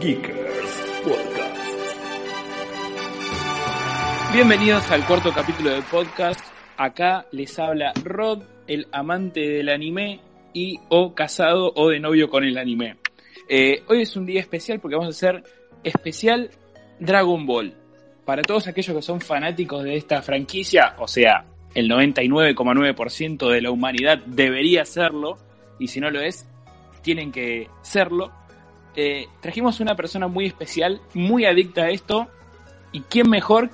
Geekers Podcast. Bienvenidos al cuarto capítulo del podcast. Acá les habla Rod, el amante del anime y o casado o de novio con el anime. Eh, hoy es un día especial porque vamos a hacer especial Dragon Ball. Para todos aquellos que son fanáticos de esta franquicia, o sea, el 99,9% de la humanidad debería serlo, y si no lo es, tienen que serlo. Eh, trajimos una persona muy especial, muy adicta a esto, y quién mejor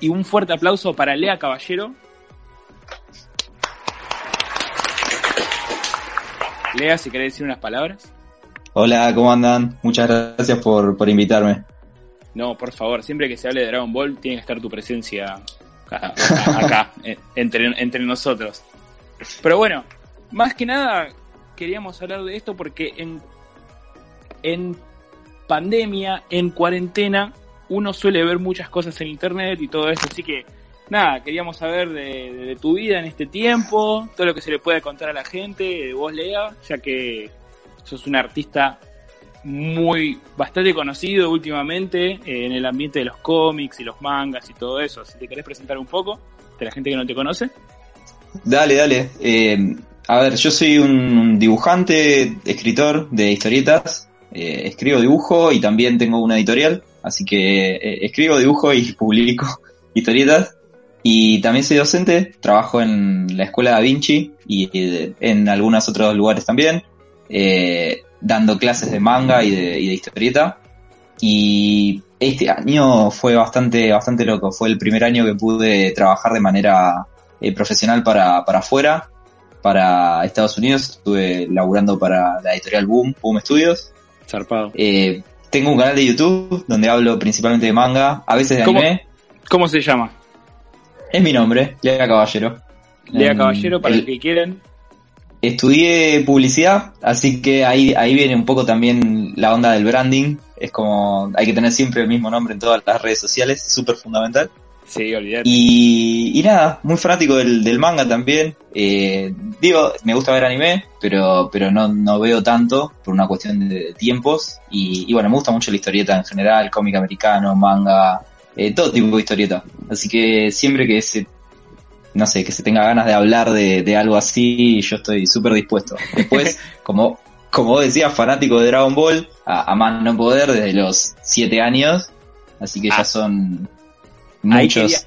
y un fuerte aplauso para Lea Caballero. Lea, si querés decir unas palabras. Hola, ¿cómo andan? Muchas gracias por, por invitarme. No, por favor, siempre que se hable de Dragon Ball tiene que estar tu presencia acá, acá eh, entre, entre nosotros. Pero bueno, más que nada queríamos hablar de esto porque en, en pandemia, en cuarentena, uno suele ver muchas cosas en internet y todo eso, así que nada, queríamos saber de, tu vida en este tiempo, todo lo que se le puede contar a la gente, de vos Lea, ya que sos un artista muy bastante conocido últimamente eh, en el ambiente de los cómics y los mangas y todo eso. Si te querés presentar un poco de la gente que no te conoce. Dale, dale. Eh, a ver, yo soy un dibujante, escritor de historietas. Eh, escribo dibujo y también tengo una editorial. Así que eh, escribo dibujo y publico historietas. Y también soy docente, trabajo en la escuela Da Vinci y eh, en algunos otros lugares también, eh, dando clases de manga y de, y de, historieta. Y este año fue bastante, bastante loco. Fue el primer año que pude trabajar de manera eh, profesional para, para afuera, para Estados Unidos. Estuve laburando para la editorial Boom, Boom Studios. Zarpado. Eh, tengo un canal de YouTube donde hablo principalmente de manga, a veces de ¿Cómo, anime. ¿Cómo se llama? Es mi nombre, Lea Caballero. Lea Caballero, para el, que quieran. Estudié publicidad, así que ahí, ahí viene un poco también la onda del branding. Es como, hay que tener siempre el mismo nombre en todas las redes sociales, súper fundamental. Sí, olvidate. Y, y nada, muy fanático del, del manga también. Eh, digo, me gusta ver anime, pero, pero no, no veo tanto por una cuestión de tiempos. Y, y bueno, me gusta mucho la historieta en general, cómic americano, manga, eh, todo tipo de historieta. Así que siempre que se, no sé, que se tenga ganas de hablar de, de algo así, yo estoy súper dispuesto. Después, como, como vos decías, fanático de Dragon Ball, a, a más no poder desde los 7 años. Así que ah. ya son muchos. Ahí quería,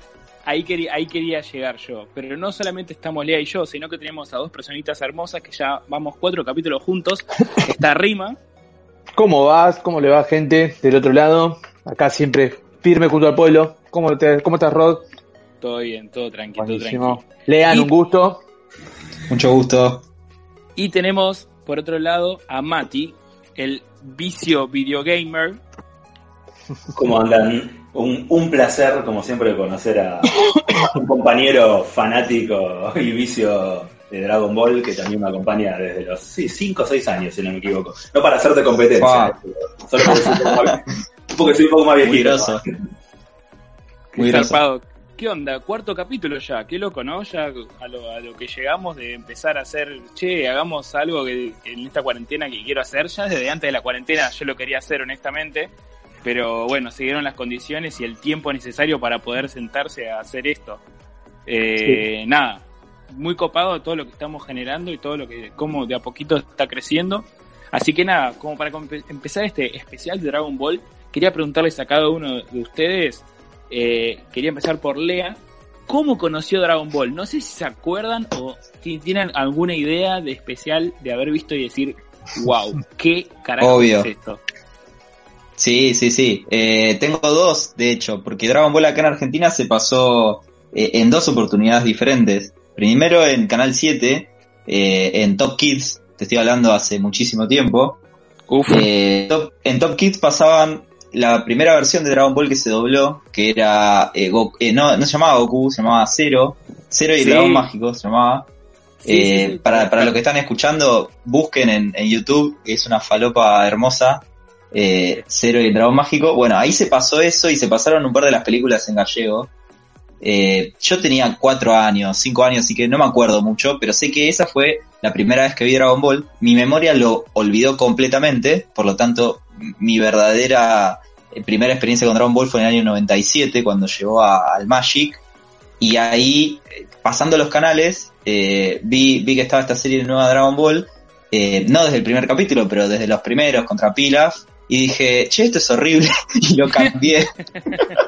ahí quería, ahí quería llegar yo. Pero no solamente estamos Lea y yo, sino que tenemos a dos personitas hermosas que ya vamos cuatro capítulos juntos. Está Rima. ¿Cómo vas? ¿Cómo le va gente del otro lado? Acá siempre firme junto al pueblo. ¿Cómo, te, cómo estás, Rod? Todo bien, todo tranquilo, todo tranquilo. Lean, y, un gusto. Mucho gusto. Y tenemos, por otro lado, a Mati, el vicio videogamer. ¿Cómo andan? Un, un, placer, como siempre, conocer a un compañero fanático y vicio de Dragon Ball que también me acompaña desde los 5 o 6 años, si no me equivoco. No para hacerte competencia, wow. solo porque soy un poco más viejito. Muy zarpado. ¿Qué onda? Cuarto capítulo ya, qué loco, ¿no? Ya a lo, a lo, que llegamos de empezar a hacer, che, hagamos algo que en esta cuarentena que quiero hacer. Ya desde antes de la cuarentena yo lo quería hacer, honestamente. Pero bueno, se dieron las condiciones y el tiempo necesario para poder sentarse a hacer esto. Eh, sí. Nada, muy copado todo lo que estamos generando y todo lo que, cómo de a poquito está creciendo. Así que nada, como para empezar este especial de Dragon Ball, quería preguntarles a cada uno de ustedes, eh, quería empezar por Lea, ¿cómo conoció Dragon Ball? No sé si se acuerdan o si tienen alguna idea de especial de haber visto y decir, wow, qué carajo Obvio. es esto. Sí, sí, sí. Eh, tengo dos, de hecho, porque Dragon Ball acá en Argentina se pasó eh, en dos oportunidades diferentes. Primero en Canal 7, eh, en Top Kids, te estoy hablando hace muchísimo tiempo. Eh, en Top Kids pasaban la primera versión de Dragon Ball que se dobló, que era eh, eh, no, no se llamaba Goku, se llamaba Zero, Zero y el Dragón Mágico se llamaba. para, para los que están escuchando, busquen en, en YouTube, es una falopa hermosa, Zero y el Dragón Mágico. Bueno, ahí se pasó eso y se pasaron un par de las películas en gallego. yo tenía cuatro años, cinco años, así que no me acuerdo mucho, pero sé que esa fue la primera vez que vi Dragon Ball. Mi memoria lo olvidó completamente, por lo tanto mi verdadera eh, primera experiencia con Dragon Ball fue en el año 97, cuando llegó al Magic. Y ahí, eh, pasando los canales, eh, vi, vi que estaba esta serie nueva Dragon Ball, no desde el primer capítulo, pero desde los primeros, contra Pilaf. Y dije, che, esto es horrible. y lo cambié.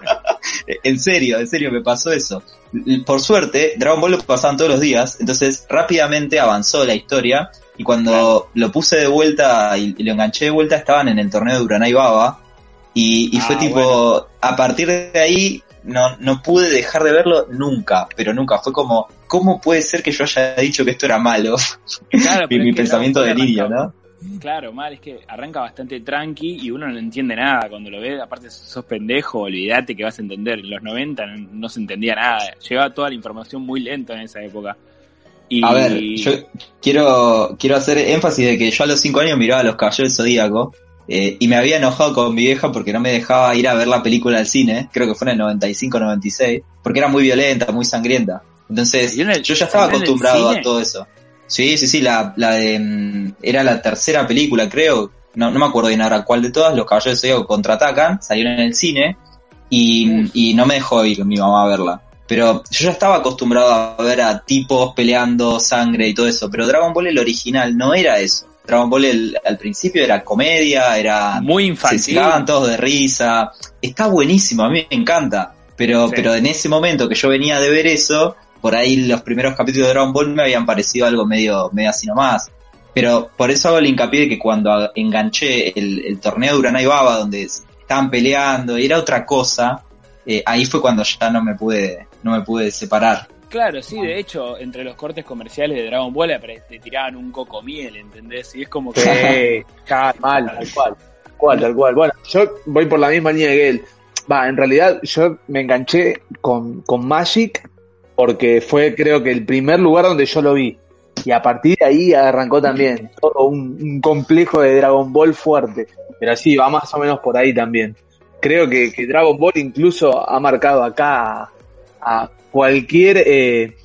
en serio, en serio, me pasó eso. Por suerte, Dragon Ball lo pasaban todos los días, entonces rápidamente avanzó la historia y cuando lo puse de vuelta y, lo enganché de vuelta, estaban en el torneo de Uranai Baba. Y, fue ah, tipo, a partir de ahí no, no pude dejar de verlo nunca, pero nunca. Fue como, ¿cómo puede ser que yo haya dicho que esto era malo? Claro, mi, pensamiento de niño, ¿no? Claro, mal, es que arranca bastante tranqui y uno no entiende nada cuando lo ve. Aparte, sos pendejo, olvídate que vas a entender. En los 90 no, se entendía nada. Llegaba toda la información muy lenta en esa época. A ver, yo quiero, quiero hacer énfasis de que yo a los 5 años miraba Los Caballeros del Zodíaco eh, y me había enojado con mi vieja porque no me dejaba ir a ver la película al cine, creo que fue en el 95-96, porque era muy violenta, muy sangrienta. Entonces, yo ya estaba acostumbrado a todo eso. Sí, sí, sí, la, la de, mm, era la tercera película, creo, no, no me acuerdo bien ahora cuál de todas, Los Caballeros del Zodíaco contraatacan, salieron en el cine y, y no me dejó ir mi mamá a verla. Pero yo ya estaba acostumbrado a ver a tipos peleando sangre y todo eso, pero Dragon Ball el original no era eso. Dragon Ball al principio era comedia, era muy infantil. Se todos de risa. Está buenísimo, a mí me encanta. Pero, pero en ese momento que yo venía de ver eso, por ahí los primeros capítulos de Dragon Ball me habían parecido algo medio, medio así nomás. Pero por eso hago el hincapié de que cuando enganché el, torneo de Uranai Baba, donde estaban peleando, y era otra cosa, eh, ahí fue cuando ya no me pude, no me pude separar. Claro, sí, de hecho, entre los cortes comerciales de Dragon Ball te tiraban un coco miel, ¿entendés? Y es como que... Sí, mal, tal cual, tal cual, tal cual. Bueno, yo voy por la misma línea que él. Va, en realidad yo me enganché con, con Magic porque fue creo que el primer lugar donde yo lo vi. Y a partir de ahí arrancó también todo un, complejo de Dragon Ball fuerte. Pero sí, va más o menos por ahí también. Creo que, que Dragon Ball incluso ha marcado acá a cualquier eh,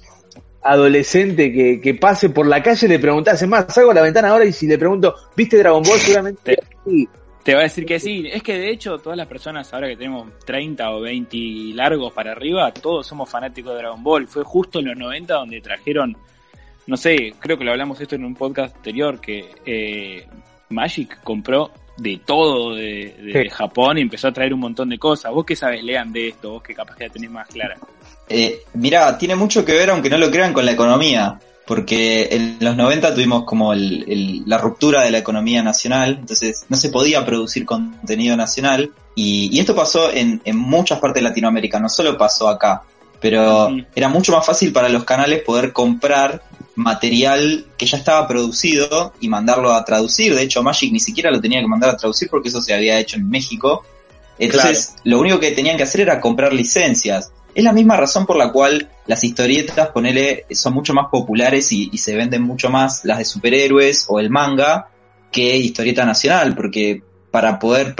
adolescente que, que, pase por la calle le preguntas, es más, salgo a la ventana ahora y si le pregunto, ¿viste Dragon Ball? Seguramente sí. Te va a decir que sí. Es que de hecho todas las personas ahora que tenemos 30 o 20 largos para arriba, todos somos fanáticos de Dragon Ball. Fue justo en los 90 donde trajeron, no sé, creo que lo hablamos esto en un podcast anterior, que eh, Magic compró de todo de, Japón y empezó a traer un montón de cosas. ¿Vos qué sabes, Lean, de esto? Vos qué que tenés más clara. Eh, mira, tiene mucho que ver, aunque no lo crean, con la economía, porque en los 90 tuvimos como la ruptura de la economía nacional, entonces no se podía producir contenido nacional, y, esto pasó en, muchas partes de Latinoamérica, no solo pasó acá, pero era mucho más fácil para los canales poder comprar material que ya estaba producido y mandarlo a traducir. De hecho, Magic ni siquiera lo tenía que mandar a traducir porque eso se había hecho en México. Entonces, lo único que tenían que hacer era comprar licencias. Es la misma razón por la cual las historietas, ponele, son mucho más populares y, se venden mucho más las de superhéroes o el manga que historieta nacional, porque para poder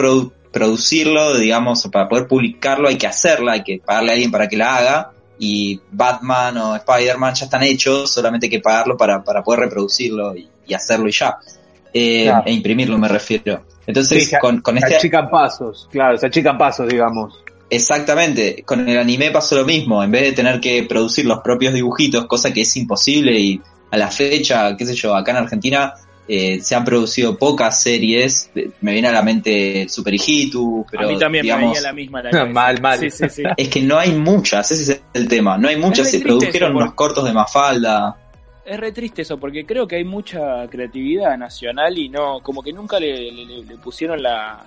producirlo, digamos, para poder publicarlo hay que hacerla, hay que pagarle a alguien para que la haga, y Batman o Spider-Man ya están hechos, solamente hay que pagarlo para, para poder reproducirlo y, hacerlo y ya. Eh, E imprimirlo me refiero. Entonces, con, con este... Se achican pasos, claro, se achican pasos, digamos. Exactamente, con el anime pasó lo mismo, en vez de tener que producir los propios dibujitos, cosa que es imposible y a la fecha, qué sé yo, acá en Argentina eh, se han producido pocas series, me viene a la mente Super Hijitu, pero a mí también me venía la misma la mal, mal. Es que no hay muchas, ese es el tema, no hay muchas, se produjeron unos cortos de Mafalda. Es re triste eso, porque creo que hay mucha creatividad nacional y no, como que nunca le pusieron la,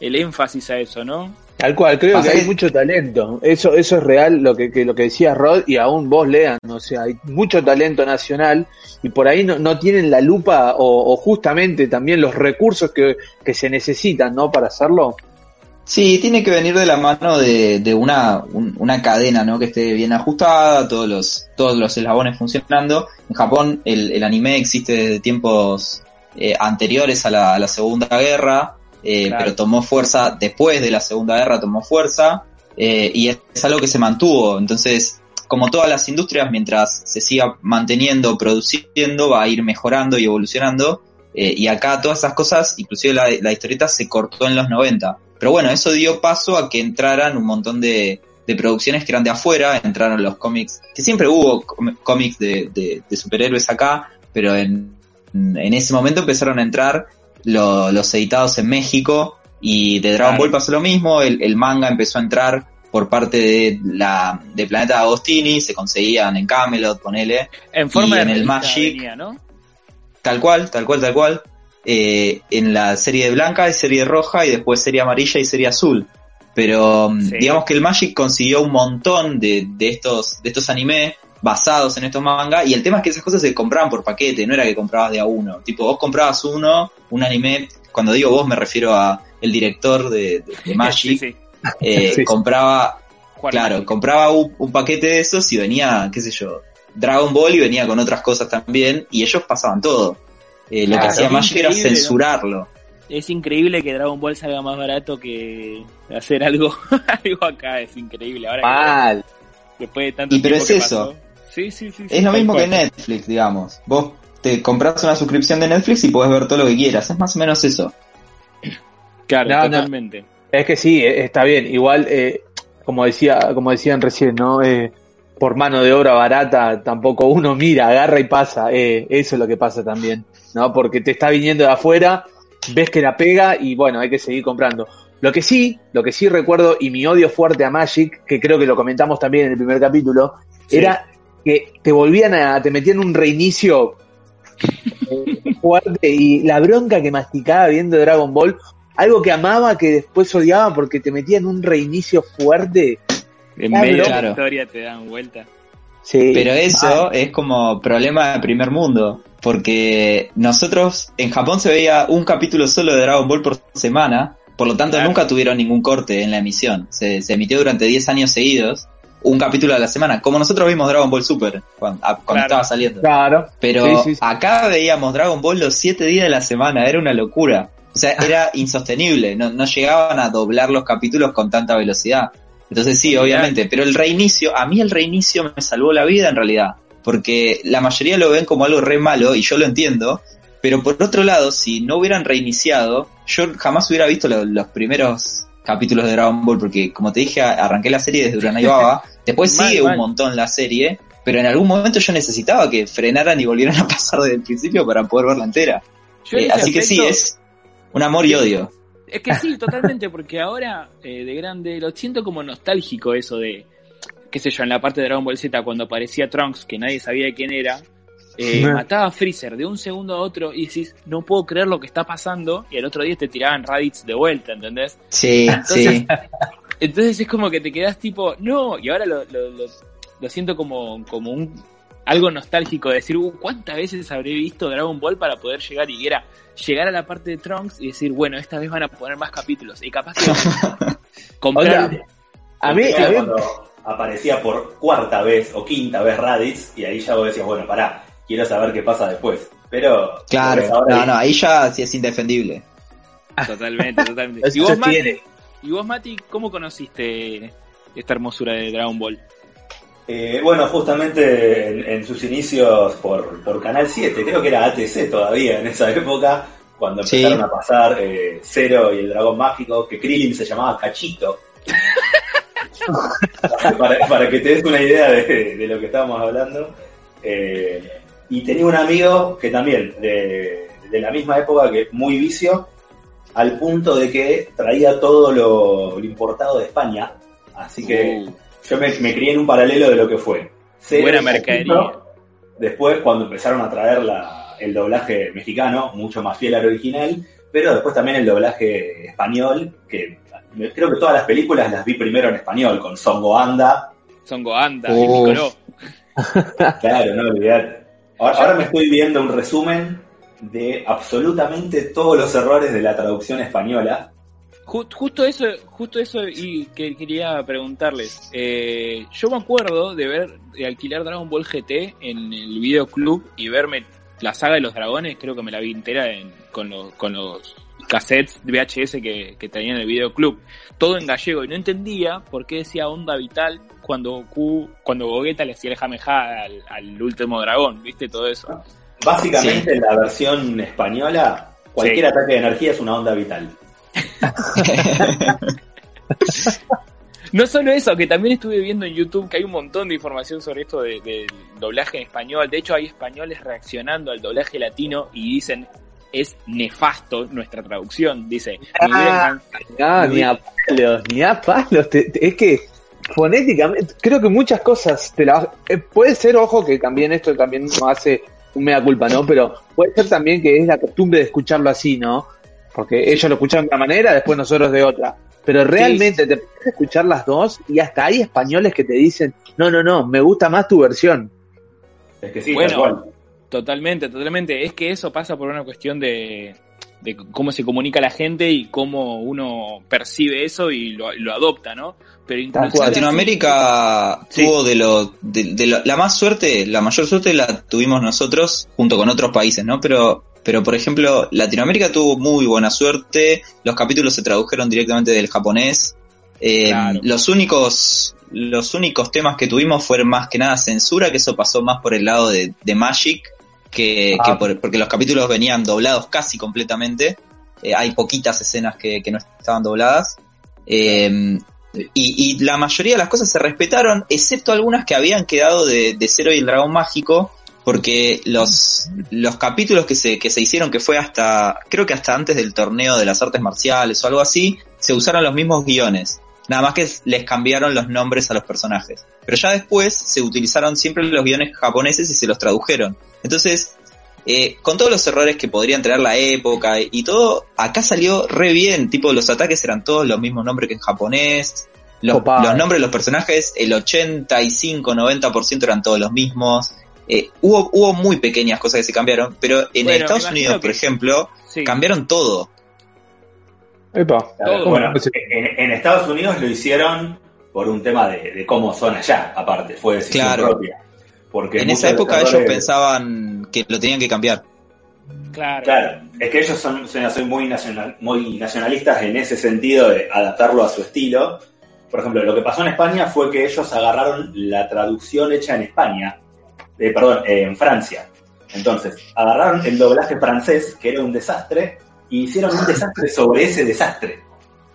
el énfasis a eso, ¿no? Tal cual, creo que hay mucho talento. Eso, eso es real lo que, lo que decía Rod y aún vos lean. O sea, hay mucho talento nacional y por ahí no, no tienen la lupa o, justamente también los recursos que, que se necesitan, ¿no? Para hacerlo. Sí, tiene que venir de la mano de, de una, una cadena, ¿no? Que esté bien ajustada, todos los, todos los eslabones funcionando. En Japón el, el anime existe desde tiempos eh, anteriores a la, a la Segunda Guerra eh, pero tomó fuerza después de la Segunda Guerra, tomó fuerza eh, y es, algo que se mantuvo. Entonces, como todas las industrias, mientras se siga manteniendo, produciendo, va a ir mejorando y evolucionando. Eh, y acá todas esas cosas, inclusive la, la, historieta se cortó en los 90. Pero bueno, eso dio paso a que entraran un montón de, de producciones que eran de afuera, entraron los cómics, que siempre hubo cómics de, de, de superhéroes acá, pero en, en ese momento empezaron a entrar los editados en México y de Dragon Ball pasó lo mismo, el, manga empezó a entrar por parte de la de Planeta Agostini, se conseguían en Camelot, ponele, en forma en el Magic, tal cual, tal cual, tal cual. Eh, en la serie de blanca y serie roja y después serie amarilla y serie azul. Pero mm, digamos que el Magic consiguió un montón de, de estos de estos animes basados en estos mangas y el tema es que esas cosas se compraban por paquete, no era que comprabas de a uno. Tipo, vos comprabas uno, un anime, cuando digo vos me refiero a el director de, Magic, eh, compraba, claro, compraba un, paquete de esos y venía, qué sé yo, Dragon Ball y venía con otras cosas también y ellos pasaban todo. Eh, lo que hacía Magic era censurarlo. Es increíble que Dragon Ball salga más barato que hacer algo, algo acá, es increíble. Ahora después de tanto y pero es eso. Es lo mismo que Netflix, digamos. Vos te compras una suscripción de Netflix y puedes ver todo lo que quieras. Es más o menos eso. Claro, totalmente. Es que sí, eh, está bien. Igual, eh, como decía, como decían recién, ¿no? Eh, por mano de obra barata, tampoco uno mira, agarra y pasa. eso es lo que pasa también, ¿no? Porque te está viniendo de afuera, ves que la pega y bueno, hay que seguir comprando. Lo que sí, lo que sí recuerdo y mi odio fuerte a Magic, que creo que lo comentamos también en el primer capítulo, era que te volvían a, te metían un reinicio eh, fuerte y la bronca que masticaba viendo Dragon Ball, algo que amaba que después odiaba porque te metían un reinicio fuerte. En medio de la historia te dan vuelta. Sí. Pero eso es como problema de primer mundo, porque nosotros en Japón se veía un capítulo solo de Dragon Ball por semana, por lo tanto nunca tuvieron ningún corte en la emisión. Se, se emitió durante 10 años seguidos un capítulo a la semana, como nosotros vimos Dragon Ball Super cuando, estaba saliendo. Claro. Pero acá veíamos Dragon Ball los siete días de la semana, era una locura. O sea, era insostenible, no, no llegaban a doblar los capítulos con tanta velocidad. Entonces sí, obviamente, pero el reinicio, a mí el reinicio me salvó la vida en realidad, porque la mayoría lo ven como algo re malo y yo lo entiendo, pero por otro lado, si no hubieran reiniciado, yo jamás hubiera visto los primeros capítulos de Dragon Ball, porque como te dije, arranqué la serie desde Uranai Baba, después sigue un montón la serie, pero en algún momento yo necesitaba que frenaran y volvieran a pasar desde el principio para poder verla entera. Eh, así que sí, es un amor y odio. Es que sí, totalmente, porque ahora eh, de grande lo siento como nostálgico eso de, qué sé yo, en la parte de Dragon Ball Z cuando aparecía Trunks, que nadie sabía quién era, eh, mataba a Freezer de un segundo a otro y decís, no puedo creer lo que está pasando, y el otro día te tiraban Raditz de vuelta, ¿entendés? Sí, sí. Entonces es como que te quedas tipo, no, y ahora lo, lo, siento como, como un algo nostálgico de decir, uh, ¿cuántas veces habré visto Dragon Ball para poder llegar y era llegar a la parte de Trunks y decir, bueno, esta vez van a poner más capítulos y capaz que comprar... a mí, cuando aparecía por cuarta vez o quinta vez Raditz y ahí ya vos decías, bueno, pará, quiero saber qué pasa después. Pero. Claro, no, no, ahí ya sí es indefendible. Totalmente, totalmente. ¿Y vos, Mati, ¿Y vos, Mati, cómo conociste esta hermosura de Dragon Ball? Eh, bueno, justamente en, sus inicios por, por, Canal 7, creo que era ATC todavía en esa época, cuando empezaron a pasar eh, Zero y el Dragón Mágico, que Krillin se llamaba Cachito. para, que te des una idea de, de lo que estábamos hablando. Eh, y tenía un amigo que también, de, la misma época, que muy vicio, al punto de que traía todo lo, importado de España. Así que uh. yo me, crié en un paralelo de lo que fue. Buena mercadería. Después, cuando empezaron a traer la, el doblaje mexicano, mucho más fiel al original, pero después también el doblaje español, que creo que todas las películas las vi primero en español, con Songo Anda. Songo Anda, y Picoró. Claro, no olvidar. Ahora, me estoy viendo un resumen de absolutamente todos los errores de la traducción española. Justo eso, justo eso y que quería preguntarles. Eh, yo me acuerdo de ver, de alquilar Dragon Ball GT en el videoclub y verme la saga de los dragones, creo que me la vi entera con, los, con los cassettes VHS que, que tenía en el videoclub. Todo en gallego y no entendía por qué decía onda vital cuando Q, cuando Gogeta le hacía el jameja al, último dragón, ¿viste? Todo eso. Básicamente en la versión española, cualquier ataque de energía es una onda vital. no solo eso, que también estuve viendo en YouTube que hay un montón de información sobre esto del de doblaje en español. De hecho, hay españoles reaccionando al doblaje latino y dicen es nefasto nuestra traducción. Dice, ah, ni a palos, ni a palos. es que fonéticamente, creo que muchas cosas te la, eh, puede ser, ojo, que también esto también no hace un mea culpa, ¿no? Pero puede ser también que es la costumbre de escucharlo así, ¿no? Porque ellos lo escuchan de una manera, después nosotros de otra. Pero realmente te puedes escuchar las dos y hasta hay españoles que te dicen, no, no, no, me gusta más tu versión. Es que sí, bueno, totalmente, totalmente. Es que eso pasa por una cuestión de, de cómo se comunica la gente y cómo uno percibe eso y lo, adopta, ¿no? Pero incluso Latinoamérica tuvo de lo, de, la más suerte, la mayor suerte la tuvimos nosotros junto con otros países, ¿no? Pero, pero por ejemplo, Latinoamérica tuvo muy buena suerte, los capítulos se tradujeron directamente del japonés, eh, los únicos los únicos temas que tuvimos fueron más que nada censura, que eso pasó más por el lado de, de Magic, que, ah. porque los capítulos venían doblados casi completamente. Eh, hay poquitas escenas que, no estaban dobladas. Eh, y, la mayoría de las cosas se respetaron, excepto algunas que habían quedado de, de Cero y el Dragón Mágico, porque los, los capítulos que se, que se hicieron, que fue hasta, creo que hasta antes del torneo de las artes marciales o algo así, se usaron los mismos guiones. Nada más que les cambiaron los nombres a los personajes. Pero ya después se utilizaron siempre los guiones japoneses y se los tradujeron. Entonces, eh, con todos los errores que podrían traer la época y todo, acá salió re bien. Tipo, los ataques eran todos los mismos nombres que en japonés. Los, nombres de los personajes, el 85-90% eran todos los mismos. Eh, hubo, hubo muy pequeñas cosas que se cambiaron, pero en Estados Unidos, por ejemplo, cambiaron todo. Bueno, en, Estados Unidos lo hicieron por un tema de, cómo son allá, aparte, fue decisión claro. propia. Porque en esa época ellos pensaban que lo tenían que cambiar. Claro. claro. es que ellos son, son muy, nacional, muy nacionalistas en ese sentido de adaptarlo a su estilo. Por ejemplo, lo que pasó en España fue que ellos agarraron la traducción hecha en España, eh, perdón, en Francia. Entonces, agarraron el doblaje francés, que era un desastre, y hicieron un desastre sobre ese desastre.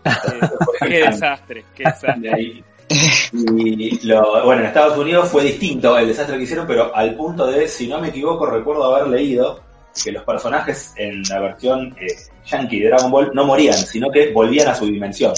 qué desastre, qué desastre. Y lo, bueno, en Estados Unidos fue distinto el desastre que hicieron, pero al punto de, si no me equivoco, recuerdo haber leído que los personajes en la versión eh, Yankee de Dragon Ball no morían, sino que volvían a su dimensión.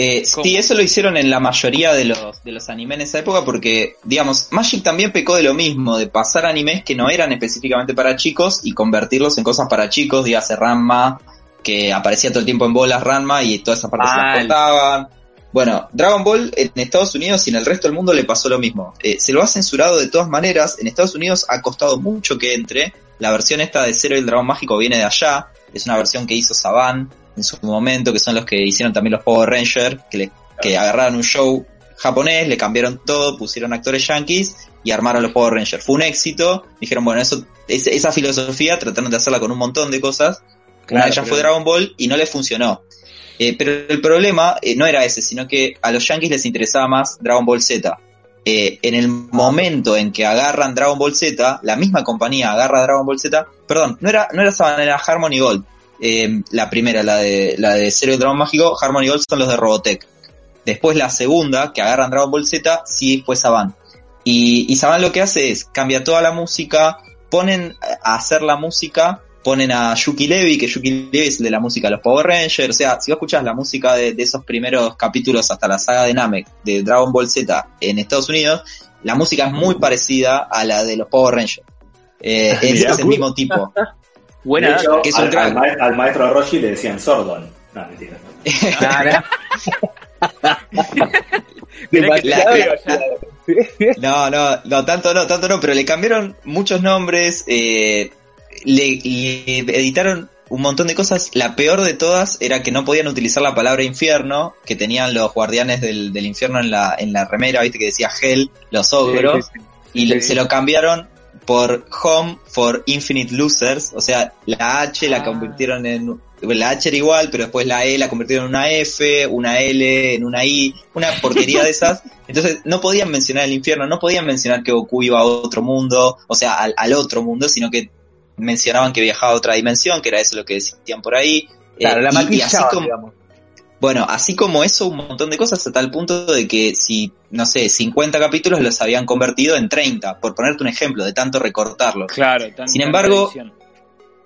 Eh, sí, eso lo hicieron en la mayoría de los, de los animes en esa época porque, digamos, Magic también pecó de lo mismo, de pasar animes que no eran específicamente para chicos y convertirlos en cosas para chicos, dígase Ranma, que aparecía todo el tiempo en bolas Ranma y todas esas partes se las cortaban. Bueno, Dragon Ball en Estados Unidos y en el resto del mundo le pasó lo mismo. Eh, se lo ha censurado de todas maneras. En Estados Unidos ha costado mucho que entre. La versión esta de Cero y el Dragón Mágico viene de allá. Es una versión que hizo Saban en su momento, que son los que hicieron también los Power Rangers, que, le, que agarraron un show japonés, le cambiaron todo, pusieron actores yankees y armaron los Power Rangers. Fue un éxito. Dijeron, bueno, eso, esa filosofía trataron de hacerla con un montón de cosas. Una de ellas fue Dragon Ball y no les funcionó. Eh, pero el problema eh, no era ese, sino que a los yankees les interesaba más Dragon Ball Z. Eh, en el momento en que agarran Dragon Ball Z, la misma compañía agarra Dragon Ball Z, perdón, no era, no era Saban, era Harmony Gold. La primera, la de, la de Zero Dragon Mágico, Harmony Gold son los de Robotech. Después la segunda, que agarran Dragon Ball Z, sí fue Saban. Y, y Saban lo que hace es, cambia toda la música, ponen a hacer la música, ponen a Yuki Levy, que Yuki Levy es de la música de los Power Rangers, o sea, si vos escuchás la música de, esos primeros capítulos hasta la saga de Namek, de Dragon Ball Z en Estados Unidos, la música es muy parecida a la de los Power Rangers. Eh, es, el mismo tipo. Buena, que es un al, al, maestro Roshi le decían Sordon. No, mentira. no, no, no, tanto no, tanto no, pero le cambiaron muchos nombres, eh, le, editaron un montón de cosas. La peor de todas era que no podían utilizar la palabra infierno, que tenían los guardianes del, infierno en la, en la remera, viste que decía Hell, los ogros, y se lo cambiaron por Home for Infinite Losers, o sea, la H la ah. convirtieron en la H era igual, pero después la E la convirtieron en una F, una L, en una I, una porquería de esas. Entonces no podían mencionar el infierno, no podían mencionar que Goku iba a otro mundo, o sea, al, otro mundo, sino que mencionaban que viajaba a otra dimensión, que era eso lo que decían por ahí. Claro, la eh, así como, Bueno, así como eso, un montón de cosas a tal punto de que si, no sé, 50 capítulos los habían convertido en 30, por ponerte un ejemplo, de tanto recortarlo. Claro, Sin embargo,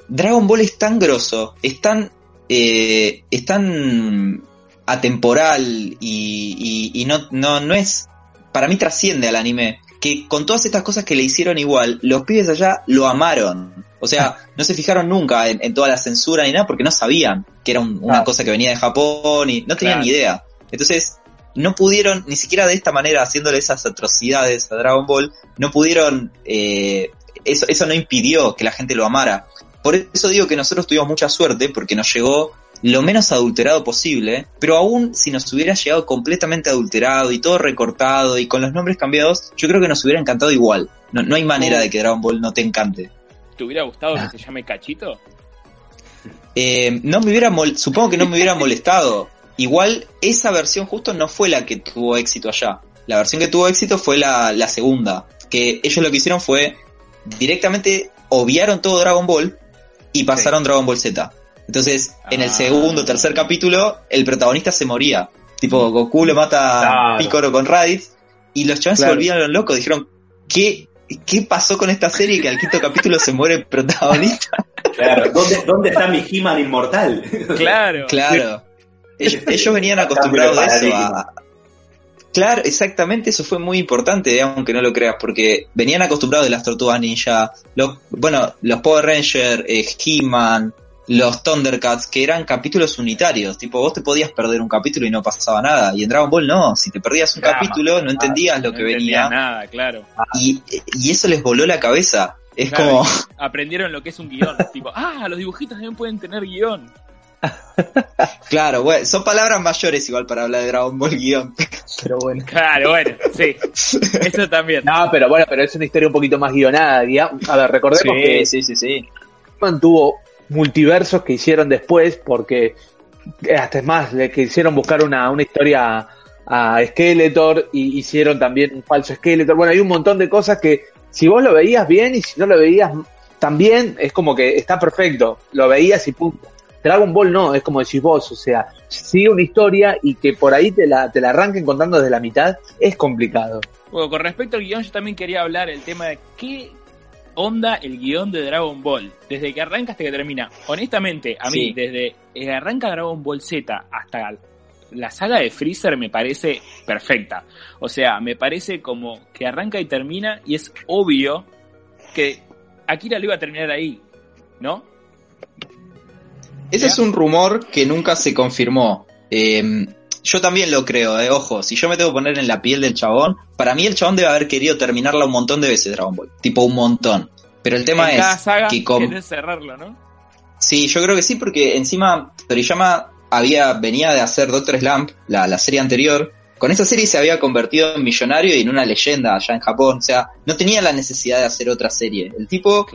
Dragon Ball es tan grosso, es tan, eh, es tan atemporal y, no, no, no es, para mí trasciende al anime, que con todas estas cosas que le hicieron igual, los pibes allá lo amaron. O sea, no se fijaron nunca en, toda la censura ni nada porque no sabían que era una cosa que venía de Japón y no tenían ni idea. Entonces, no pudieron, ni siquiera de esta manera, haciéndole esas atrocidades a Dragon Ball, no pudieron, eh, eso, eso no impidió que la gente lo amara. Por eso digo que nosotros tuvimos mucha suerte porque nos llegó lo menos adulterado posible, pero aún si nos hubiera llegado completamente adulterado y todo recortado y con los nombres cambiados, yo creo que nos hubiera encantado igual. No, hay manera de que Dragon Ball no te encante. ¿Te hubiera gustado que se llame Cachito? Eh, no me hubiera supongo que no me hubiera molestado. Igual esa versión justo no fue la que tuvo éxito allá. La versión que tuvo éxito fue la, la segunda. Que ellos lo que hicieron fue directamente obviaron todo Dragon Ball y pasaron Dragon Ball Z. Entonces, en el ah. segundo, tercer capítulo, el protagonista se moría. Tipo, Goku lo mata a Piccolo con Raditz y los chavales se volvieron locos. Dijeron, ¿qué, ¿qué pasó con esta serie que al quinto capítulo se muere el protagonista? Claro, ¿dónde, dónde está mi He-Man inmortal? Claro. Claro. Ellos, venían acostumbrados a eso, Claro, exactamente, eso fue muy importante, aunque no lo creas, porque venían acostumbrados de las tortugas ninja, los, bueno, los Power Rangers, eh, He-Man, los Thundercats, que eran capítulos unitarios, tipo vos te podías perder un capítulo y no pasaba nada, y en Dragon Ball no, si te perdías un capítulo no entendías lo que venía. nada, claro. Y, y eso les voló la cabeza. Es como... Aprendieron lo que es un guion, tipo, ah, los dibujitos también pueden tener guion. claro, bueno, son palabras mayores igual para hablar de Dragon Ball guion. Pero bueno. Claro, bueno, sí. Eso también. No, pero bueno, pero es una historia un poquito más guionada. A ver, recordemos que sí, sí, sí. mantuvo multiversos que hicieron después porque hasta es más, le quisieron buscar una, una historia a Skeletor y hicieron también un falso Skeletor. Bueno, hay un montón de cosas que si vos lo veías bien y si no lo veías también, es como que está perfecto. Lo veías y punto. Dragon Ball no, es como decís vos, o sea, sigue una historia y que por ahí te la, te la arranquen contando desde la mitad es complicado. Con respecto al guion, yo también quería hablar el tema de qué onda el guion de Dragon Ball, desde que arranca hasta que termina. Honestamente, a mí, desde que arranca Dragon Ball Z hasta la saga de Freezer me parece perfecta. O sea, me parece como que arranca y termina y es obvio que Akira lo iba a terminar ahí, ¿no? Ese es un rumor que nunca se confirmó. Em, yo también lo creo, eh. ojo, si yo me tengo que poner en la piel del chabón, para mí el chabón debe haber querido terminarla un montón de veces Dragon Ball, tipo un montón. Pero el tema es que con... cerrarlo, ¿no? Sí, yo creo que sí, porque encima Toriyama había, venía de hacer Doctor Slump, la, la serie anterior, con esa serie se había convertido en millonario y en una leyenda allá en Japón. O sea, no tenía la necesidad de hacer otra serie. El tipo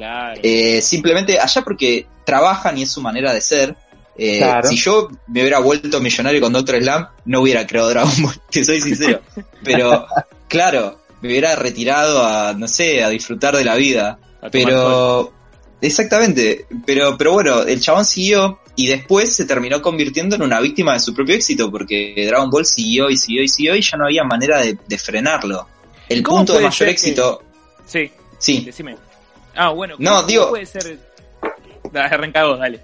eh, simplemente allá porque trabajan y es su manera de ser. Eh, si yo me hubiera vuelto millonario con Doctor Slam, no hubiera creado Dragon Ball, te soy sincero. Pero, claro, me hubiera retirado a, no sé, a disfrutar de la vida. Pero, exactamente. Pero, pero bueno, el chabón siguió y después se terminó convirtiendo en una víctima de su propio éxito porque Dragon Ball siguió y siguió y siguió y ya no había manera de, frenarlo. El punto de mayor éxito... Sí, sí. Decime. Ah, bueno. No, digo... puede ser... Arrancado, dale.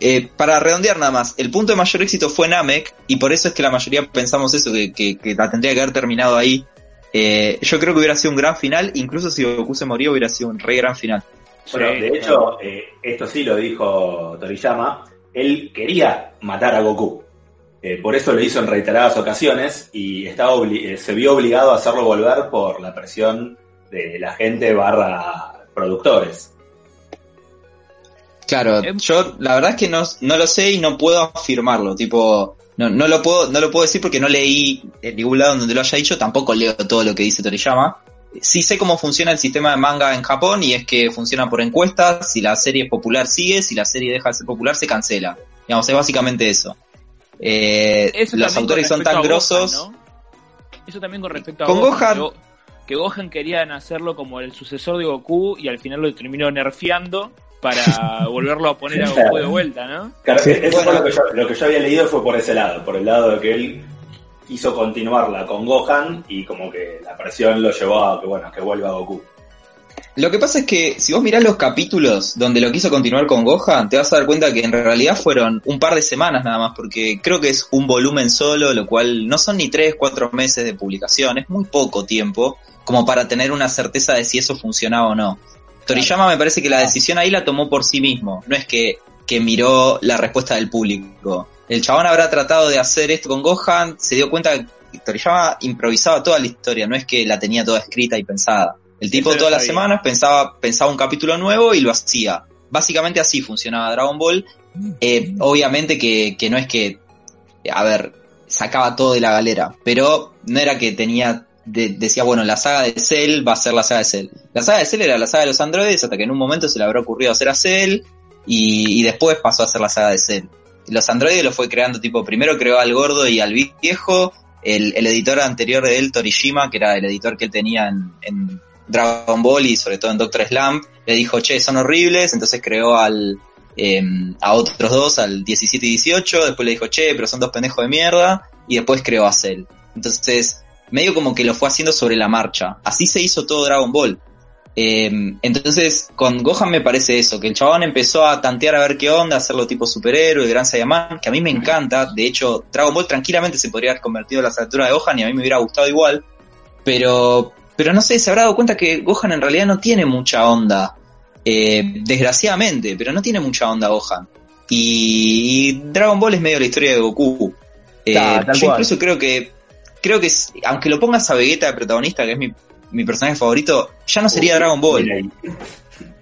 Eh, para redondear nada más, el punto de mayor éxito fue Namek y por eso es que la mayoría pensamos eso, que, que, la tendría que haber terminado ahí. Eh, yo creo que hubiera sido un gran final, incluso si Goku se moría hubiera sido un re gran final. Bueno, de hecho, eh, esto sí lo dijo Toriyama, él quería matar a Goku. Eh, por eso lo hizo en reiteradas ocasiones y estaba se vio obligado a hacerlo volver por la presión de la gente barra productores. Claro, em- yo la verdad es que no, no lo sé y no puedo afirmarlo, tipo, no, no lo puedo, no lo puedo decir porque no leí en ningún lado donde lo haya dicho, tampoco leo todo lo que dice Toriyama. Sí sé cómo funciona el sistema de manga en Japón y es que funciona por encuestas, si la serie es popular sigue, si la serie deja de ser popular se cancela. Digamos, es básicamente eso. Eh, los autores son tan grosos. Eso también con respecto a con Gohan. Que Gohan querían hacerlo como el sucesor de Goku y al final lo terminó nerfeando para volverlo a poner a Goku de vuelta, ¿no? Claro, eso fue lo que, yo, lo que yo había leído fue por ese lado, por el lado de que él quiso continuarla con Gohan y como que la presión lo llevó a que bueno, que vuelva a Goku. Lo que pasa es que si vos mirás los capítulos donde lo quiso continuar con Gohan, te vas a dar cuenta que en realidad fueron un par de semanas nada más, porque creo que es un volumen solo, lo cual no son ni tres, cuatro meses de publicación, es muy poco tiempo como para tener una certeza de si eso funcionaba o no. Toriyama me parece que la decisión ahí la tomó por sí mismo, no es que, que miró la respuesta del público. El chabón habrá tratado de hacer esto con Gohan, se dio cuenta que Toriyama improvisaba toda la historia, no es que la tenía toda escrita y pensada. El tipo todas las semanas pensaba, pensaba un capítulo nuevo y lo hacía. Básicamente así funcionaba Dragon Ball. Eh, obviamente que, que no es que, a ver, sacaba todo de la galera, pero no era que tenía decía, bueno, la saga de Cell va a ser la saga de Cell. La saga de Cell era la saga de los androides hasta que en un momento se le habrá ocurrido hacer a Cell y, después pasó a ser la saga de Cell. Los androides lo fue creando tipo, primero creó al gordo y al viejo, el, el editor anterior de él, Torishima, que era el editor que él tenía en Dragon Ball y sobre todo en Doctor Slump, le dijo, che, son horribles, entonces creó al, em, a otros dos, al 17 y 18, después le dijo, che, pero son dos pendejos de mierda, y después creó a Cell. Entonces, medio como que lo fue haciendo sobre la marcha. Así se hizo todo Dragon Ball. Em, entonces, con Gohan me parece eso, que el chabón empezó a tantear a ver qué onda, hacerlo tipo superhéroe, Gran Saiyaman, que a mí me encanta. De hecho, Dragon Ball tranquilamente se podría haber convertido en la altura de Gohan y a mí me hubiera gustado igual. Pero pero no sé, se habrá dado cuenta que Gohan en realidad no tiene mucha onda. Eh, desgraciadamente, pero no tiene mucha onda Gohan. Y Dragon Ball es medio la historia de Goku. Eh, yo incluso creo que, creo que aunque lo pongas a Vegeta de protagonista, que es mi, mi personaje favorito, ya no sería Dragon Ball.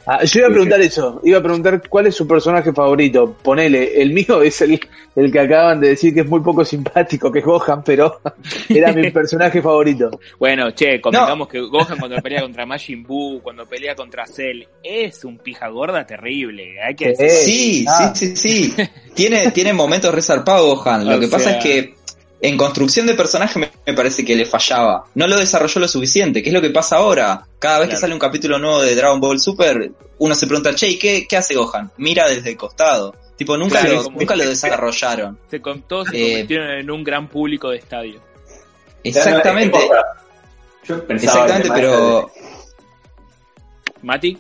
Ah, yo iba a preguntar eso, iba a preguntar cuál es su personaje favorito. Ponele, el mío es el, el que acaban de decir que es muy poco simpático, que es Gohan, pero era mi personaje favorito. Bueno, che, comentamos que Gohan cuando pelea contra Majin Buu, cuando pelea contra Cell, es un pija gorda terrible. Hay que sí, sí, sí, sí, tiene, tiene momentos resarpados Gohan. Lo que pasa es que en construcción de personaje me, parece que le fallaba. No lo desarrolló lo suficiente, que es lo que pasa ahora. Cada vez que sale un capítulo nuevo de Dragon Ball Super, uno se pregunta, che, ¿qué, qué hace Gohan? Mira desde el costado. Tipo, nunca, lo, nunca lo desarrollaron. Se, todos se eh, convirtieron en un gran público de estadio. Exactamente. Yo pensaba Exactamente, pero... ¿Mati?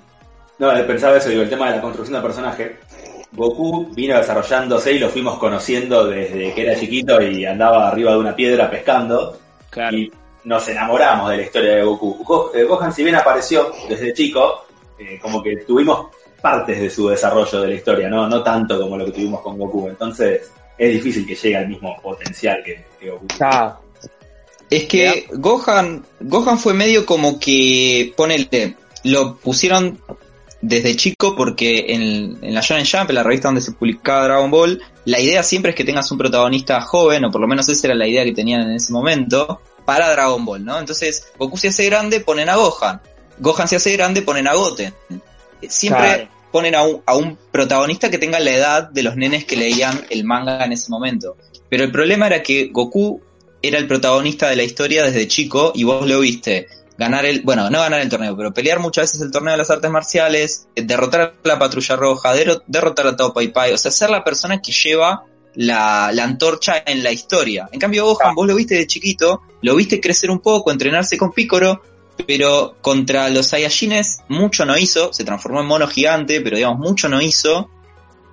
No, pensaba eso, digo, el tema de la construcción de personaje. Goku vino desarrollándose y lo fuimos conociendo desde que era chiquito y andaba arriba de una piedra pescando. Y nos enamoramos de la historia de Goku. Eh, Gohan, si bien apareció desde chico, eh, como que tuvimos partes de su desarrollo de la historia, ¿no? no tanto como lo que tuvimos con Goku. Entonces es difícil que llegue al mismo potencial que, Goku. Ah. Es que Gohan, Gohan fue medio como que, ponele, lo pusieron desde chico porque en, la Shonen Jump, en la revista donde se publicaba Dragon Ball, la idea siempre es que tengas un protagonista joven, o por lo menos esa era la idea que tenían en ese momento, para Dragon Ball, ¿no? Entonces, Goku se hace grande, ponen a Gohan. Gohan se hace grande, ponen a Goten. Siempre ponen a un, a un protagonista que tenga la edad de los nenes que leían el manga en ese momento. Pero el problema era que Goku era el protagonista de la historia desde chico y vos lo viste ganar el, bueno, no ganar el torneo, pero pelear muchas veces el torneo de las artes marciales, eh, derrotar a la patrulla roja, derrotar a Tao Pai Pai, o sea, ser la persona que lleva la, antorcha en la historia. En cambio, Gohan, vos lo viste de chiquito, lo viste crecer un poco, entrenarse con Piccolo, pero contra los Saiyajines mucho no hizo, se transformó en mono gigante, pero digamos, mucho no hizo.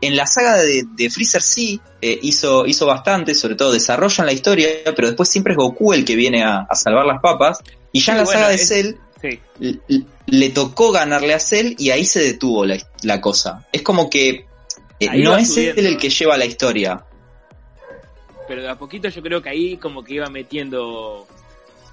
En la saga de, Freezer sí eh, hizo, hizo bastante, sobre todo desarrollan la historia, pero después siempre es Goku el que viene a salvar las papas. Y ya en la saga de Cell le, tocó ganarle a Cell y ahí se detuvo la, cosa. Es como que eh, no es él el que lleva la historia. Pero de a poquito yo creo que ahí como que iba metiendo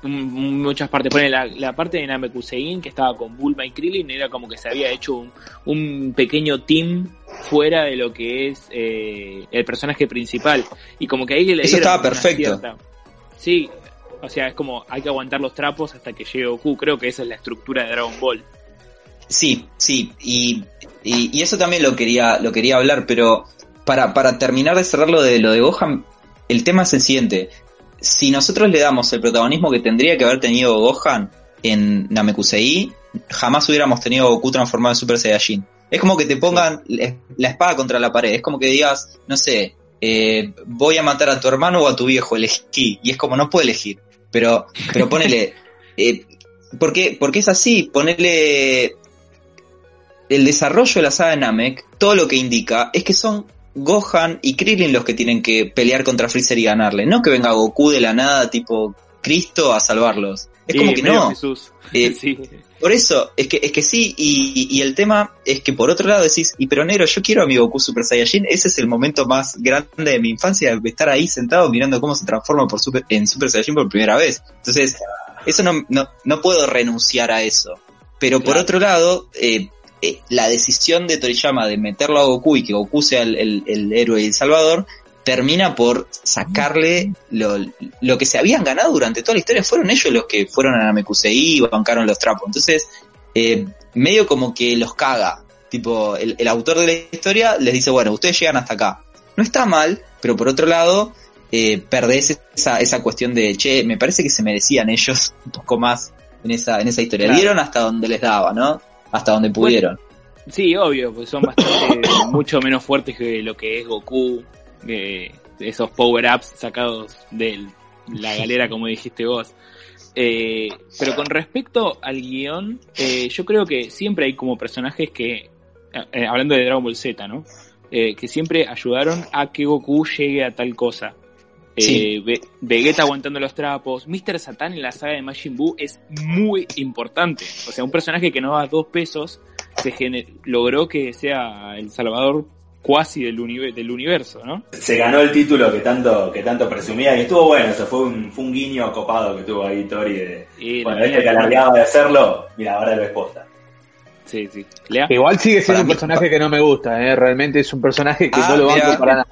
muchas partes. Pone la, parte de Namekusein que estaba con Bulma y Krillin, era como que se había hecho un, pequeño team fuera de lo que es eh, el personaje principal. Y como que ahí le Eso estaba perfecto. Sí, o sea, es como hay que aguantar los trapos hasta que llegue Goku. Creo que esa es la estructura de Dragon Ball. Sí, sí, y, y, eso también lo quería, lo quería hablar, pero para, para terminar de cerrar lo de lo de Gohan, el tema es el siguiente si nosotros le damos el protagonismo que tendría que haber tenido Gohan en Namekusei, jamás hubiéramos tenido Goku transformado en Super Saiyajin. Es como que te pongan la espada contra la pared, es como que digas, no sé, eh, voy a matar a tu hermano o a tu viejo, elegí. Y es como, no puedo elegir. Pero, pero ponele, eh, ¿por qué? Porque es así, ponele el desarrollo de la saga de Namek, todo lo que indica es que son Gohan y Krillin los que tienen que pelear contra Freezer y ganarle. No que venga Goku de la nada, tipo Cristo, a salvarlos. Es como que no. Eh, por eso, es que, es que sí, y, el tema es que por otro lado decís, y pero negro, yo quiero a mi Goku Super Saiyajin, ese es el momento más grande de mi infancia, estar ahí sentado mirando cómo se transforma por super, en Super Saiyajin por primera vez. Entonces, eso no, no, no puedo renunciar a eso. Pero por otro lado, eh, eh, la decisión de Toriyama de meterlo a Goku y que Goku sea el, héroe y el salvador, termina por sacarle lo, lo, que se habían ganado durante toda la historia. Fueron ellos los que fueron a Namekusei y bancaron los trapos. Entonces, eh, medio como que los caga. Tipo, el, autor de la historia les dice, bueno, ustedes llegan hasta acá. No está mal, pero por otro lado, eh, perdés esa, esa cuestión de, che, me parece que se merecían ellos un poco más en esa, en esa historia. Dieron hasta donde les daba, ¿no? Hasta donde pudieron. sí, obvio, pues son bastante mucho menos fuertes que lo que es Goku, esos power-ups sacados de la galera, como dijiste vos. Eh, pero con respecto al guion, eh, yo creo que siempre hay como personajes que, eh, hablando de Dragon Ball Z, ¿no? que siempre ayudaron a que Goku llegue a tal cosa. Sí. Vegeta aguantando los trapos. Mr. Satan en la saga de Majin Buu es muy importante. O sea, un personaje que no da dos pesos se logró que sea el salvador cuasi del, del universo, ¿no? Se ganó el título que tanto que tanto presumía y estuvo bueno, eso fue un, fue un guiño copado que tuvo ahí Tori de, cuando él que alargaba de hacerlo, mira, ahora lo exposta. Sí, sí. Igual sigue siendo un personaje que no me gusta, ¿eh? realmente es un personaje que ah, no lo banco para nada.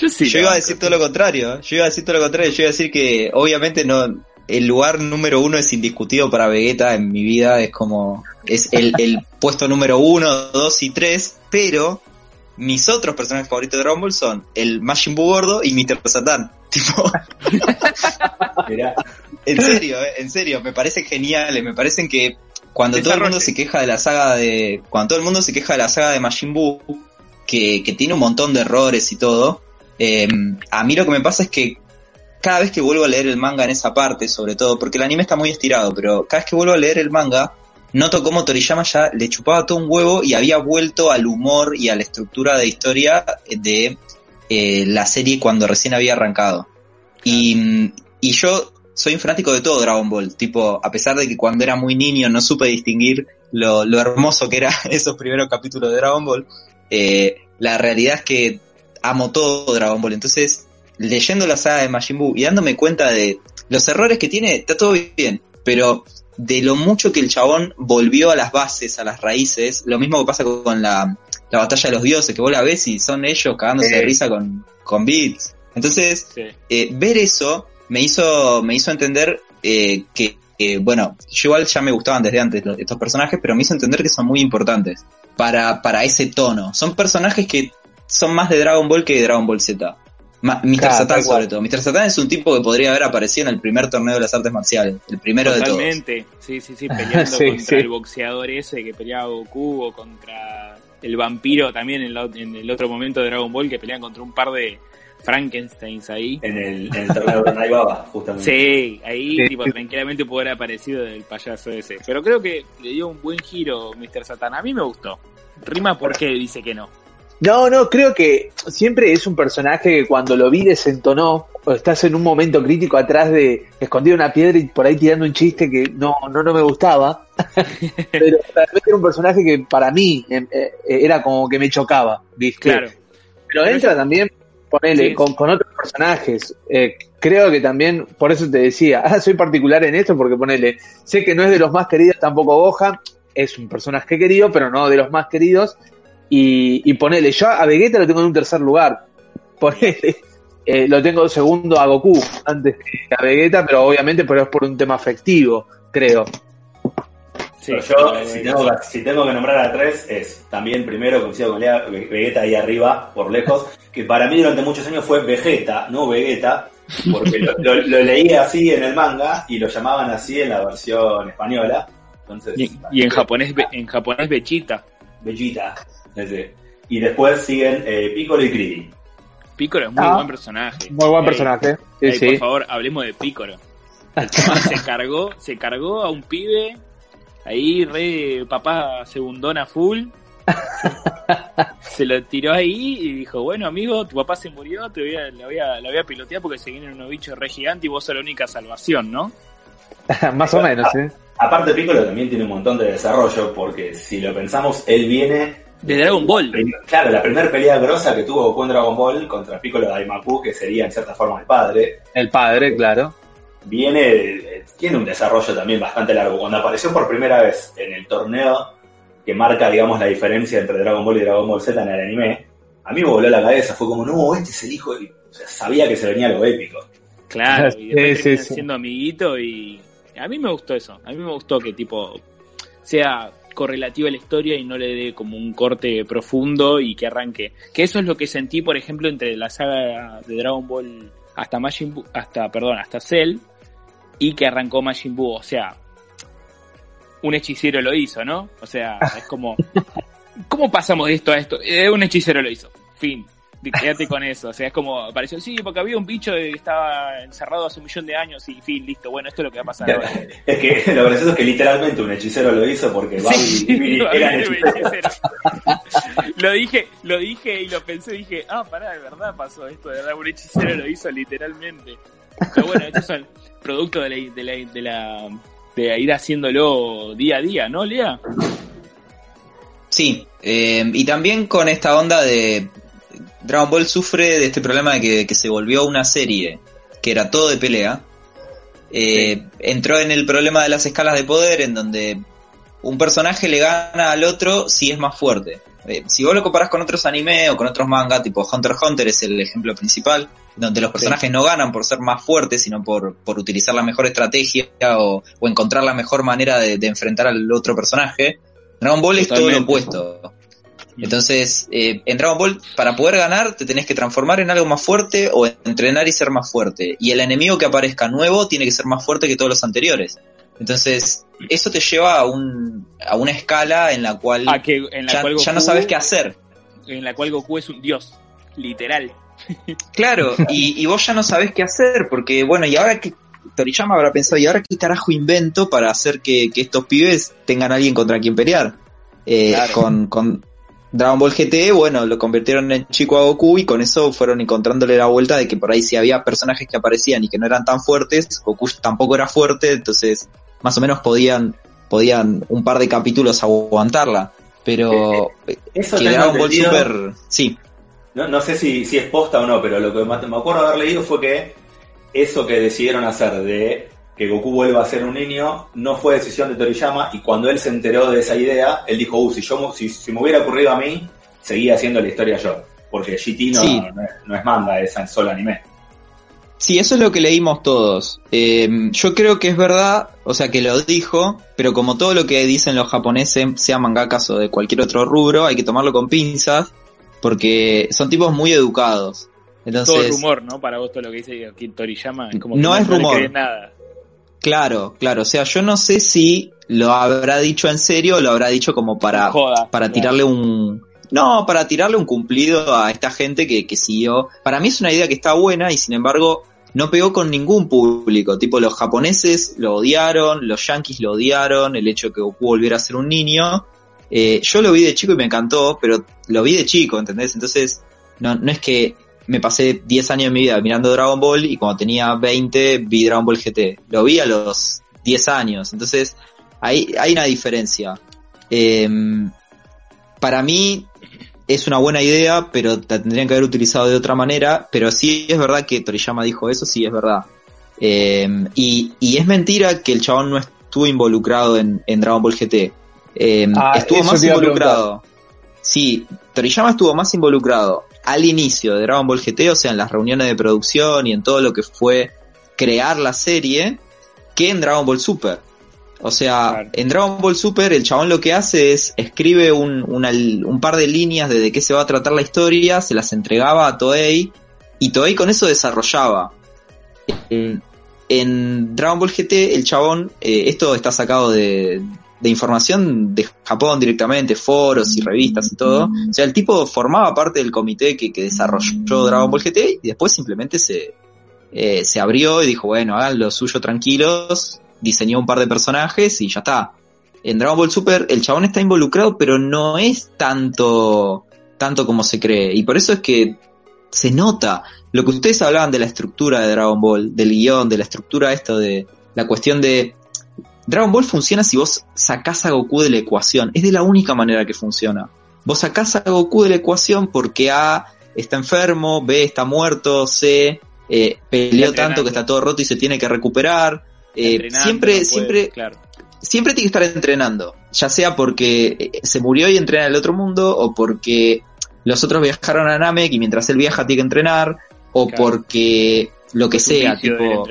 Yo, iba a decir todo lo contrario. Yo iba a decir todo lo contrario. Yo iba a decir que obviamente no. El lugar número uno es indiscutido para Vegeta en mi vida. Es como. Es el, puesto número uno, dos y tres. Pero mis otros personajes favoritos de Dragon Ball son el Majin Buu gordo y Mr. Satan. Tipo. en serio, eh, en serio. Me parecen geniales. Me parecen que cuando todo el mundo se queja de la saga de. Cuando todo el mundo se queja de la saga de Majin Buu. Que, que tiene un montón de errores y todo eh, a mí lo que me pasa es que cada vez que vuelvo a leer el manga en esa parte, sobre todo, porque el anime está muy estirado, pero cada vez que vuelvo a leer el manga, noto cómo Toriyama ya le chupaba todo un huevo y había vuelto al humor y a la estructura de historia de eh, la serie cuando recién había arrancado. Y, y yo soy un fanático de todo Dragon Ball, tipo, a pesar de que cuando era muy niño no supe distinguir lo, hermoso que eran esos primeros capítulos de Dragon Ball, eh, la realidad es que amo todo Dragon Ball. Entonces, leyendo la saga de Majin Buu y dándome cuenta de los errores que tiene, está todo bien, pero de lo mucho que el chabón volvió a las bases, a las raíces, lo mismo que pasa con la, batalla de los dioses, que vos la ves y son ellos cagándose de risa con, con beats. Entonces, eh, ver eso me hizo, me hizo entender eh, que, bueno, yo igual ya me gustaban desde antes estos personajes, pero me hizo entender que son muy importantes para, para ese tono. Son personajes que son más de Dragon Ball que de Dragon Ball Z. Mr. Satan sobre todo. Mr. Satan es un tipo que podría haber aparecido en el primer torneo de las artes marciales, el primero de todos. Totalmente, sí, sí, sí, peleando contra el boxeador ese que peleaba Goku o contra el vampiro también en, el otro momento de Dragon Ball que pelean contra un par de Frankensteins ahí. En el, torneo de Naibaba, justamente. Sí, ahí tipo, tranquilamente puede haber aparecido el payaso ese. Pero creo que le dio un buen giro Mr. Satan. A mí me gustó. Rima porque dice que no. No, no, creo que siempre es un personaje que cuando lo vi desentonó, o estás en un momento crítico atrás de escondido una piedra y por ahí tirando un chiste que no, no, no me gustaba. Pero realmente era un personaje que para mí eh, eh, era como que me chocaba, ¿viste? Claro. Pero entra también, ponele, Sí. con, con otros personajes. Eh, creo que también, por eso te decía, ah, soy particular en esto porque ponele, sé que no es de los más queridos tampoco Gohan, es un personaje querido, pero no de los más queridos. Y, y ponele, yo a Vegeta lo tengo en un tercer lugar. Ponele, eh, lo tengo segundo a Goku antes que a Vegeta, pero obviamente pero es por un tema afectivo, creo. Sí, Pero yo, eh, si tengo, que, si tengo que nombrar a tres, es también primero, coincido con Lea, Ve- Vegeta ahí arriba, por lejos, que para mí durante muchos años fue Vegeta, no Vegeta, porque lo, lo, lo leí así en el manga y lo llamaban así en la versión española. Entonces, y, y en japonés, en japonés Bechita. Vegeta. Ese. Y después siguen eh, Piccolo y Krillin. Piccolo es muy Ah. buen personaje. Muy buen Ey, personaje. Sí, ey, sí. Por favor, hablemos de Piccolo. Chabón se cargó, se cargó a un pibe ahí re papá segundona full. Se lo tiró ahí y dijo, bueno amigo, tu papá se murió, te voy a, la, voy a, la voy a pilotear porque se vienen unos bichos re gigantes y vos sos la única salvación, ¿no? Más o menos, ¿eh? Aparte, Piccolo también tiene un montón de desarrollo, porque si lo pensamos, él viene De Dragon Ball. Claro, la primera pelea grosa que tuvo Goku en Dragon Ball contra Piccolo Daimaku, que sería en cierta forma el padre, El padre, claro. viene, tiene un desarrollo también bastante largo. Cuando apareció por primera vez en el torneo que marca, digamos, la diferencia entre Dragon Ball y Dragon Ball Z en el anime, a mí me voló la cabeza, fue como, no, este es el hijo, y, o sea, sabía que se venía lo épico. Claro, y Sí, después sí, termina sí. siendo amiguito y a mí me gustó eso. A mí me gustó que tipo sea correlativa a la historia y no le dé como un corte profundo y que arranque. Que eso es lo que sentí, por ejemplo, entre la saga de Dragon Ball hasta Majin Buu, hasta perdón, hasta Cell y que arrancó Majin Buu, o sea, un hechicero lo hizo, ¿no? O sea, es como ¿cómo pasamos de esto a esto? Eh, un hechicero lo hizo. Fin. Quédate con eso. O sea, es como, apareció, sí, porque había un bicho que estaba encerrado hace un millón de años y fin, listo. Bueno, esto es lo que va a pasar ahora. Es que lo gracioso es que literalmente un hechicero lo hizo porque Sí, y Mini eran hechiceros. hechicero. lo dije, lo dije y lo pensé, dije, ah, pará, de verdad pasó esto, de verdad, un hechicero lo hizo literalmente. Pero bueno, estos son producto de la, de la, de la, de ir haciéndolo día a día, ¿no, Lea? Sí, eh, y también con esta onda de Dragon Ball sufre de este problema de que, que se volvió una serie que era todo de pelea. Eh, Entró en el problema de las escalas de poder en donde un personaje le gana al otro si es más fuerte. Eh, si vos lo comparás con otros anime o con otros manga, tipo Hunter x Hunter es el ejemplo principal, donde los personajes no ganan por ser más fuertes, sino por, por utilizar la mejor estrategia o, o encontrar la mejor manera de, de enfrentar al otro personaje. Dragon Ball es todo lo opuesto. Entonces, eh, en Dragon Ball, para poder ganar, te tenés que transformar en algo más fuerte o entrenar y ser más fuerte. Y el enemigo que aparezca nuevo tiene que ser más fuerte que todos los anteriores. Entonces, eso te lleva a, un, a una escala en la cual Ah, que en la ya, cual ya no sabes qué hacer. En la cual Goku es un dios, literal. Claro, y, y vos ya no sabés qué hacer, porque bueno, y ahora que Toriyama habrá pensado, ¿y ahora qué carajo invento para hacer que, que estos pibes tengan a alguien contra quien pelear? Eh, Claro. con, con Dragon Ball GT, bueno, lo convirtieron en chico a Goku y con eso fueron encontrándole la vuelta de que por ahí si había personajes que aparecían y que no eran tan fuertes, Goku tampoco era fuerte, entonces más o menos podían, podían un par de capítulos aguantarla. Pero Eso que tengo Dragon Ball. Super, sí, No, no sé si, si es posta o no, pero lo que me me acuerdo haber leído fue que eso que decidieron hacer de que Goku vuelva a ser un niño no fue decisión de Toriyama y cuando él se enteró de esa idea, él dijo, uh, si, yo, si, si me hubiera ocurrido a mí, seguía haciendo la historia yo. Porque GT no, Sí. no, es, no es manga, es solo anime. Sí, eso es lo que leímos todos. Eh, yo creo que es verdad, o sea que lo dijo, pero como todo lo que dicen los japoneses, sea mangakas o de cualquier otro rubro, hay que tomarlo con pinzas, porque son tipos muy educados. Entonces, todo rumor, ¿no? Para vos todo lo que dice Toriyama es como que No es le rumor. nada. Claro, claro, o sea, yo no sé si lo habrá dicho en serio o lo habrá dicho como para, Joda, para tirarle un... No, para tirarle un cumplido a esta gente que, que siguió. Para mí es una idea que está buena y sin embargo no pegó con ningún público. Tipo, los japoneses lo odiaron, los yankees lo odiaron, el hecho de que Goku volviera a ser un niño. Eh, yo lo vi de chico y me encantó, pero lo vi de chico, ¿entendés? Entonces, no, no es que me pasé 10 años de mi vida mirando Dragon Ball y cuando tenía 20 vi Dragon Ball GT. Lo vi a los 10 años. Entonces, hay, hay una diferencia. Em, para mí es una buena idea, pero la tendrían que haber utilizado de otra manera. Pero sí es verdad que Toriyama dijo eso, sí es verdad. Em, y, y, es mentira que el chabón no estuvo involucrado en, en Dragon Ball GT. Em, ah, estuvo más involucrado. Sí, Toriyama estuvo más involucrado al inicio de Dragon Ball GT, o sea, en las reuniones de producción y en todo lo que fue crear la serie, que en Dragon Ball Super. O sea, en Dragon Ball Super el chabón lo que hace es escribe un, un par de líneas de, de qué se va a tratar la historia, se las entregaba a Toei y Toei con eso desarrollaba. En, en Dragon Ball GT el chabón, eh, esto está sacado de, de información de Japón directamente, foros y revistas y todo. O sea, el tipo formaba parte del comité que, que desarrolló Dragon Ball GT y después simplemente se, eh, se abrió y dijo, bueno, hagan lo suyo tranquilos, diseñó un par de personajes y ya está. En Dragon Ball Super el chabón está involucrado, pero no es tanto, tanto como se cree. Y por eso es que se nota. Lo que ustedes hablaban de la estructura de Dragon Ball, del guion, de la estructura esto de la cuestión de Dragon Ball funciona si vos sacás a Goku de la ecuación. Es de la única manera que funciona. Vos sacás a Goku de la ecuación porque A está enfermo, B está muerto, C eh, peleó tanto que está todo roto y se tiene que recuperar. Eh, siempre, siempre, siempre tiene que estar entrenando. Ya sea porque eh, se murió y entrena en el otro mundo, o porque los otros viajaron a Namek y mientras él viaja tiene que entrenar, o porque lo que sea, tipo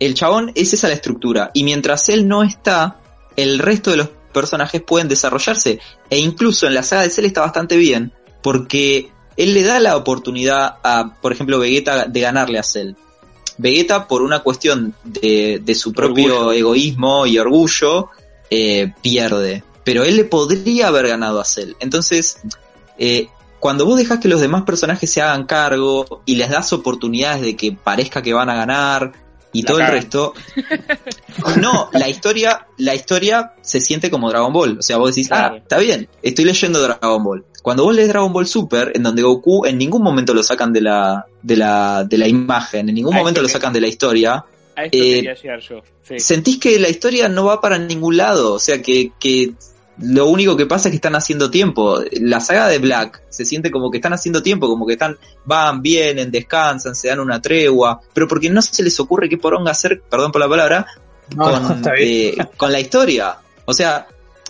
el chabón es esa la estructura. Y mientras él no está, el resto de los personajes pueden desarrollarse. E incluso en la saga de Cell está bastante bien, porque él le da la oportunidad a, por ejemplo, Vegeta de ganarle a Cell. Vegeta, por una cuestión de, de su propio egoísmo y orgullo, eh, pierde. Pero él le podría haber ganado a Cell. Entonces, eh, cuando vos dejas que los demás personajes se hagan cargo y les das oportunidades de que parezca que van a ganar, y todo el resto. No, la historia, la historia se siente como Dragon Ball. O sea, vos decís, ah, está bien, estoy leyendo Dragon Ball. Cuando vos lees Dragon Ball Super, en donde Goku en ningún momento lo sacan de la, de la, de la imagen, en ningún momento lo sacan de la historia. Eh, Sentís que la historia no va para ningún lado, o sea que, que lo único que pasa es que están haciendo tiempo. La saga de Black se siente como que están haciendo tiempo, como que están, van, vienen, descansan, se dan una tregua, pero porque no se les ocurre qué poronga hacer, perdón por la palabra, con, eh, con la historia. O sea,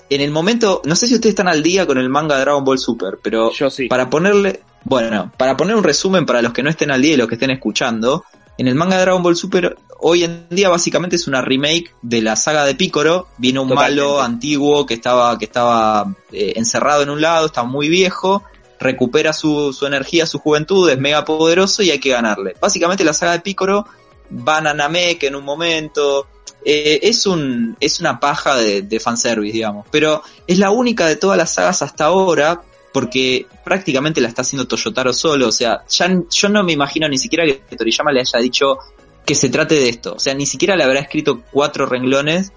en el momento, no sé si ustedes están al día con el manga de Dragon Ball Super, pero Yo sí. para ponerle, bueno, para poner un resumen para los que no estén al día y los que estén escuchando, en el manga de Dragon Ball Super, hoy en día básicamente es una remake de la saga de Piccolo. Viene un malo antiguo que estaba, que estaba eh, encerrado en un lado, está muy viejo, recupera su, su energía, su juventud, es mega poderoso y hay que ganarle. Básicamente la saga de Piccolo van a Namek en un momento. Eh, es un es una paja de, de fanservice, digamos. Pero es la única de todas las sagas hasta ahora porque prácticamente la está haciendo Toyotaro solo, o sea, ya yo no me imagino ni siquiera que Toriyama le haya dicho que se trate de esto, o sea, ni siquiera le habrá escrito cuatro renglones,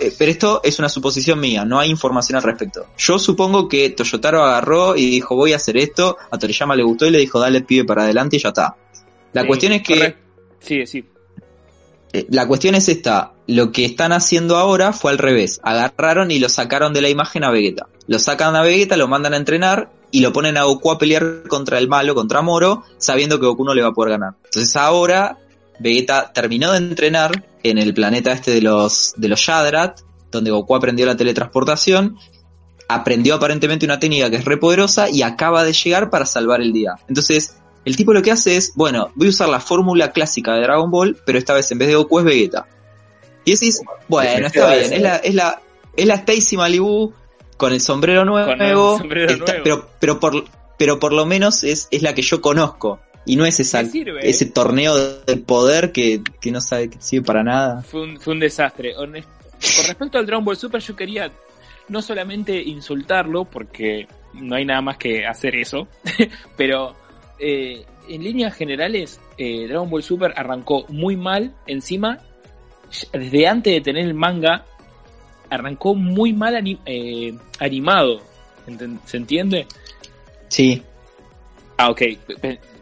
eh, pero esto es una suposición mía, no hay información al respecto. Yo supongo que Toyotaro agarró y dijo voy a hacer esto, a Toriyama le gustó y le dijo dale pibe para adelante y ya está. La cuestión es que... Sí, sí. Eh, la cuestión es esta, lo que están haciendo ahora fue al revés, agarraron y lo sacaron de la imagen a Vegeta. Lo sacan a Vegeta, lo mandan a entrenar y lo ponen a Goku a pelear contra el malo, contra Moro, sabiendo que Goku no le va a poder ganar. Entonces ahora Vegeta terminó de entrenar en el planeta este de los, de los Yadrat, donde Goku aprendió la teletransportación, aprendió aparentemente una técnica que es re poderosa y acaba de llegar para salvar el día. Entonces, el tipo lo que hace es, bueno, voy a usar la fórmula clásica de Dragon Ball, pero esta vez en vez de Goku es Vegeta. Y decís, bueno, está bien, es la, es la, es la Stacy Malibu con el sombrero nuevo, pero pero por pero por lo menos es, es la que yo conozco y no es esa, ese torneo de poder que, que no sabe que sirve para nada. Fue un, fue un desastre. Con respecto al Dragon Ball Super yo quería no solamente insultarlo porque no hay nada más que hacer eso, pero eh, en líneas generales eh, Dragon Ball Super arrancó muy mal encima desde antes de tener el manga arrancó muy mal eh, animado. ¿Se entiende? Sí. Ah, ok.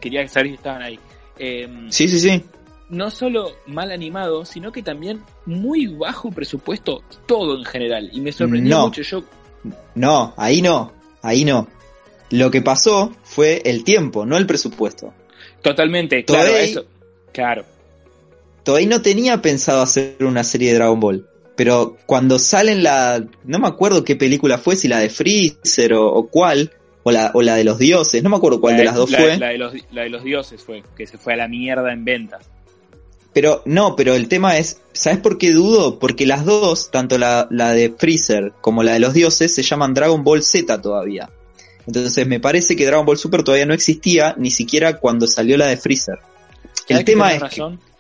Quería saber si estaban ahí. Em, sí, sí, sí. No solo mal animado, sino que también muy bajo presupuesto, todo en general. Y me sorprendió mucho. Yo... No, ahí no, ahí no. Lo que pasó fue el tiempo, no el presupuesto. Totalmente, claro, eso. Claro. Toei no tenía pensado hacer una serie de Dragon Ball. Pero cuando salen la. No me acuerdo qué película fue, si la de Freezer o cuál o la, o la de los dioses, no me acuerdo cuál de las dos fue. La de, los, la de los dioses fue, que se fue a la mierda en ventas. Pero no, pero el tema es, ¿sabes por qué dudo? Porque las dos, tanto la, la de Freezer como la de los dioses, se llaman Dragon Ball Z todavía. Entonces me parece que Dragon Ball Super todavía no existía, ni siquiera cuando salió la de Freezer. El tema es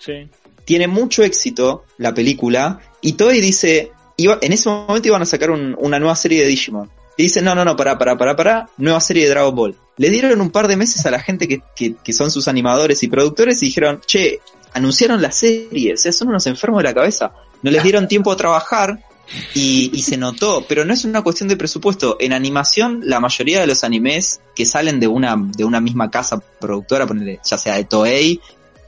que tiene mucho éxito la película y Toei dice, iba, en ese momento iban a sacar una nueva serie de Digimon. Y dicen, no, no, no, para, para, para, para, nueva serie de Dragon Ball. Le dieron un par de meses a la gente que, que, que son sus animadores y productores y dijeron, che, anunciaron la serie, o sea, son unos enfermos de la cabeza. No les dieron tiempo a trabajar y, y, se notó, pero no es una cuestión de presupuesto. En animación, la mayoría de los animes que salen de una, de una misma casa productora, ya sea de Toei,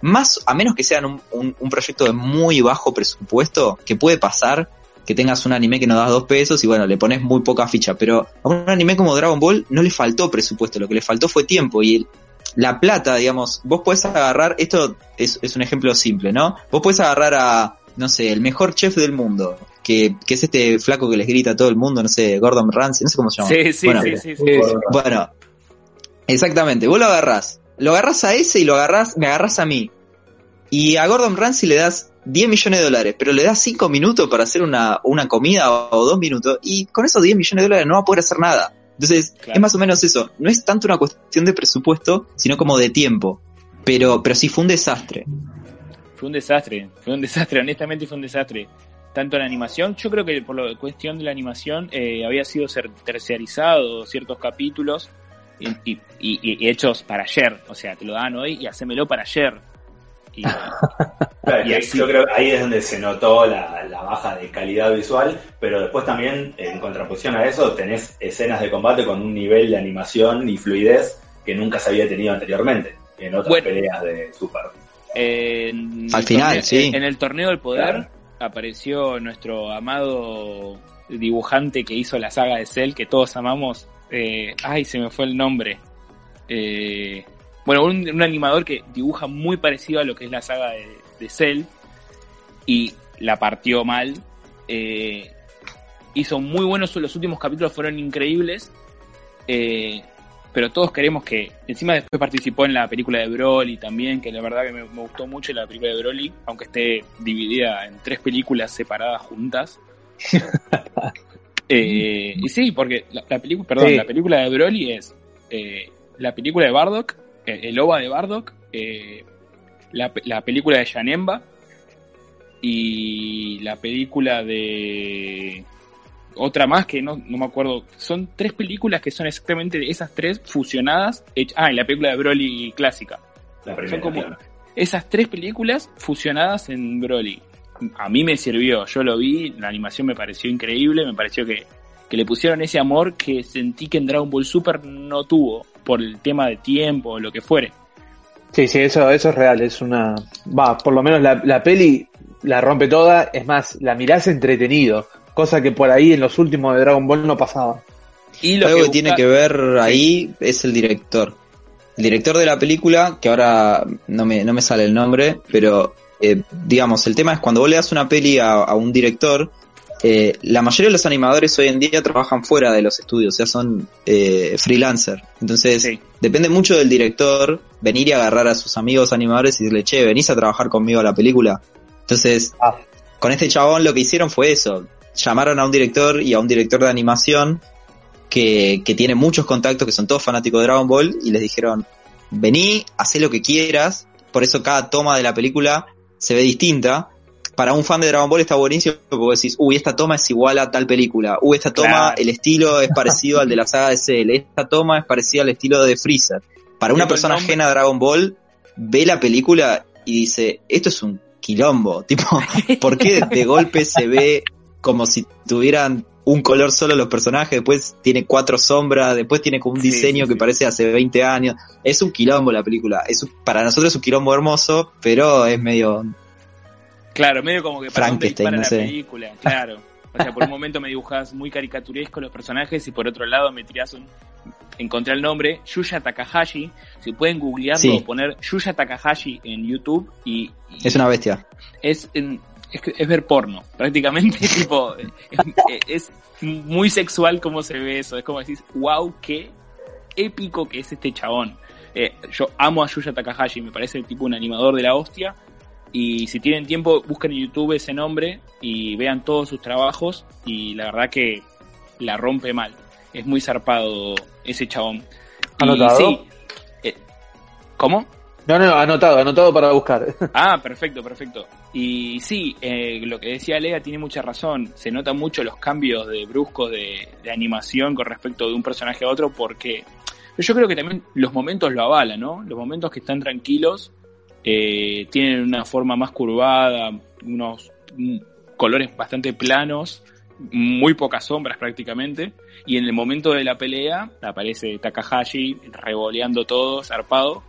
más, a menos que sean un, proyecto de muy bajo presupuesto, que puede pasar, que tengas un anime que no das dos pesos y bueno, le pones muy poca ficha, pero a un anime como Dragon Ball no le faltó presupuesto, lo que le faltó fue tiempo y la plata, digamos, vos podés agarrar, esto es, un ejemplo simple, ¿no? Vos podés agarrar a, no sé, el mejor chef del mundo, que, que es este flaco que les grita a todo el mundo, no sé, Gordon Ramsay, no sé cómo se llama. Sí, sí, bueno, sí, sí, Bueno, exactamente, vos lo agarrás, lo agarrás a ese y lo agarrás, me agarrás a mí. Y a Gordon Ramsay le das 10 millones de dólares, pero le das 5 minutos para hacer una, una comida o 2 minutos, y con esos 10 millones de dólares no va a poder hacer nada. Entonces, es más o menos eso. No es tanto una cuestión de presupuesto, sino como de tiempo. Pero, pero sí fue un desastre. Fue un desastre, fue un desastre, honestamente fue un desastre. Tanto la animación, yo creo que por la cuestión de la animación eh, había sido terciarizado ciertos capítulos y, y, hechos para ayer. O sea, te lo dan hoy y hacémelo para ayer. Y, Yo creo que ahí es donde se notó la, baja de calidad visual, pero después también, en contraposición a eso, tenés escenas de combate con un nivel de animación y fluidez que nunca se había tenido anteriormente en otras peleas de Super. Al final, sí. En el torneo del poder apareció nuestro amado dibujante que hizo la saga de Cell, que todos amamos. Eh, ay, se me fue el nombre. Eh, bueno, un, animador que dibuja muy parecido a lo que es la saga de, de Cell y la partió mal. Eh, hizo muy buenos, los últimos capítulos fueron increíbles, eh, pero todos queremos que, encima después participó en la película de Broly también, que la verdad que me, gustó mucho la película de Broly, aunque esté dividida en tres películas separadas juntas. Eh, y sí, porque la, película, perdón, la película de Broly es la película de Bardock el OVA de Bardock, eh, la, película de Janemba y la película de otra más que no, me acuerdo. Son tres películas que son exactamente esas tres fusionadas. Ah, y la película de Broly clásica. son como esas tres películas fusionadas en Broly. A mí me sirvió, yo lo vi, la animación me pareció increíble, me pareció que, que le pusieron ese amor que sentí que en Dragon Ball Super no tuvo por el tema de tiempo o lo que fuere. Sí, sí, eso, eso es real, es una... Va, por lo menos la, peli la rompe toda, es más, la mirás entretenido, cosa que por ahí en los últimos de Dragon Ball no pasaba. Y lo Algo que, tiene que ver ahí es el director. El director de la película, que ahora no me, no me sale el nombre, pero eh, digamos, el tema es cuando vos le das una peli a un director, eh, la mayoría de los animadores hoy en día trabajan fuera de los estudios, o sea, son eh, freelancer. Entonces, depende mucho del director venir y agarrar a sus amigos animadores y decirle, che, venís a trabajar conmigo a la película. Entonces, ah. con este chabón lo que hicieron fue eso. Llamaron a un director y a un director de animación que, que tiene muchos contactos, que son todos fanáticos de Dragon Ball, y les dijeron, vení, haz lo que quieras. Por eso cada toma de la película se ve distinta. Para un fan de Dragon Ball está buenísimo porque decís, uy, esta toma es igual a tal película, uy, esta toma, el estilo es parecido al de la saga de Cell, esta toma es parecida al estilo de Freezer. Para una persona ajena a Dragon Ball, ve la película y dice, esto es un quilombo, tipo, ¿por qué de golpe se ve como si tuvieran un color solo los personajes, después tiene cuatro sombras, después tiene como un Sí, diseño sí, que sí. parece hace 20 años. Es un quilombo la película. Es un- para nosotros es un quilombo hermoso, pero es medio... Claro, medio como que para dónde Frankenstein, dispara no la sé. película, claro. O sea, por un momento me dibujás muy caricaturesco los personajes y por otro lado me tirás un... Encontré el nombre, Yuya Takahashi. Si pueden googlearlo o poner Yuya Takahashi en YouTube y, y Es una bestia. es, en- es, ver porno, prácticamente, tipo, es, es muy sexual como se ve eso, es como decís, wow, qué épico que es este chabón. Eh, yo amo a Yuya Takahashi, me parece tipo un animador de la hostia, y si tienen tiempo, busquen en YouTube ese nombre y vean todos sus trabajos, y la verdad que la rompe mal, es muy zarpado ese chabón. Y eh, ¿Cómo? No, no, anotado, anotado para buscar. Ah, perfecto, perfecto. Y sí, eh, lo que decía Lea tiene mucha razón. Se notan mucho los cambios de bruscos de, animación con respecto de un personaje a otro porque yo creo que también los momentos lo avalan, ¿no? Los momentos que están tranquilos eh, tienen una forma más curvada, unos colores bastante planos, muy pocas sombras prácticamente. Y en el momento de la pelea aparece Takahashi revoleando todo, zarpado.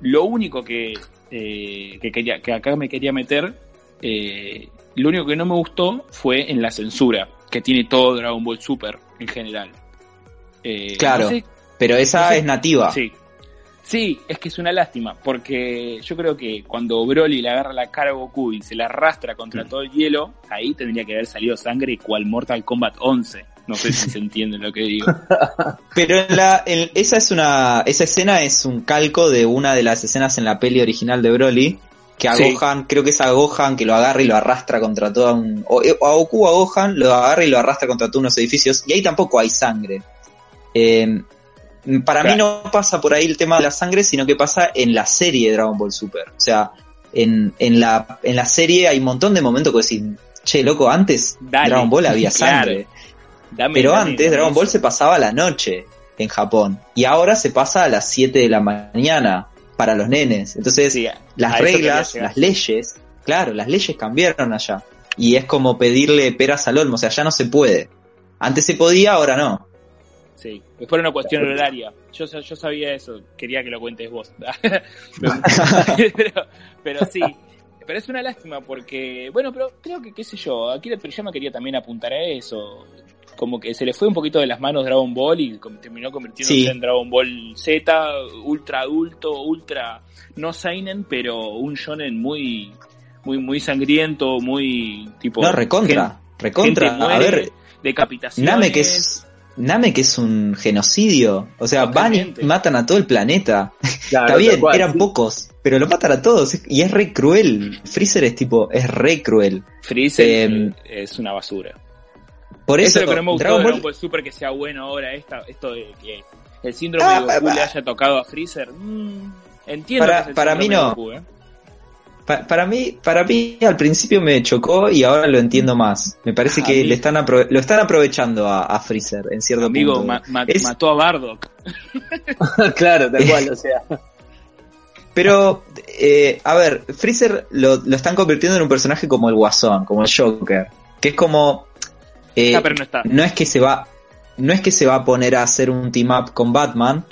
Lo único que, eh, que, quería, que acá me quería meter, eh, lo único que no me gustó fue en la censura que tiene todo Dragon Ball Super en general. Eh, Claro. no sé- Pero esa No sé. es nativa. Sí. Sí, es que es una lástima, porque yo creo que cuando Broly le agarra la cara a Goku y se la arrastra Mm. contra todo el hielo, ahí tendría que haber salido sangre cual Mortal Kombat 11. No sé si se entiende lo que digo. Pero en la, en- esa es una, esa escena es un calco de una de las escenas en la peli original de Broly, que a Sí. Gohan, creo que es a Gohan que lo agarra y lo arrastra contra todo un, o, o a Goku a Gohan lo agarra y lo arrastra contra todos unos edificios, y ahí tampoco hay sangre. Eh, para mí no pasa por ahí el tema de la sangre, sino que pasa en la serie de Dragon Ball Super. O sea, en, en la, en la serie hay un montón de momentos que decís, che, loco, antes Dale. Dragon Ball había Claro. Dame, Pero dame, antes dame Dragon Ball eso. se pasaba a la noche en Japón y ahora se pasa a las 7 de la mañana para los nenes. Entonces, Sí, las reglas, las leyes, claro, las leyes cambiaron allá. Y es como pedirle peras al olmo, o sea, ya no se puede. Antes se podía, ahora no. Sí, es por una cuestión horaria. Yo, yo sabía eso, quería que lo cuentes vos. pero, pero sí, pero es una lástima porque, bueno, pero creo que, qué sé yo, Akira Toriyama quería también apuntar a eso. Como que se le fue un poquito de las manos Dragon Ball y terminó convirtiéndose Sí. en Dragon Ball Z, ultra adulto, ultra no seinen, pero un shonen muy muy muy sangriento, muy tipo No, recontra, recontra. gente A ver, decapitaciones. Name que es... Name que es un genocidio. O sea, van y matan a todo el planeta. Claro, Está bien, cual, eran sí. pocos, pero lo matan a todos. Y es re cruel. Freezer es tipo, es re cruel. Freezer Eh, es una basura. Por Eso eso, es lo que no me gustó Dragon de Ball- Dragon Ball Super que sea bueno ahora, esta, esto de que el síndrome Ah, de Goku pa- le pa- haya tocado a Freezer. mm, entiendo Para- que es el para mí no. Goku, ¿eh? Pa- para mí, para mí al principio me chocó y ahora lo entiendo más. Me parece A que mí- le están lo están aprovechando a, a Freezer en cierto Amigo, punto. ma- ma- Es- mató a Bardock. claro, tal cual, o sea. Pero, eh, a ver, Freezer lo, lo están convirtiendo en un personaje como el Guasón, como el Joker, que es como eh, Ah, pero no está. no es que se va no es que se va a poner a hacer un team up con Batman,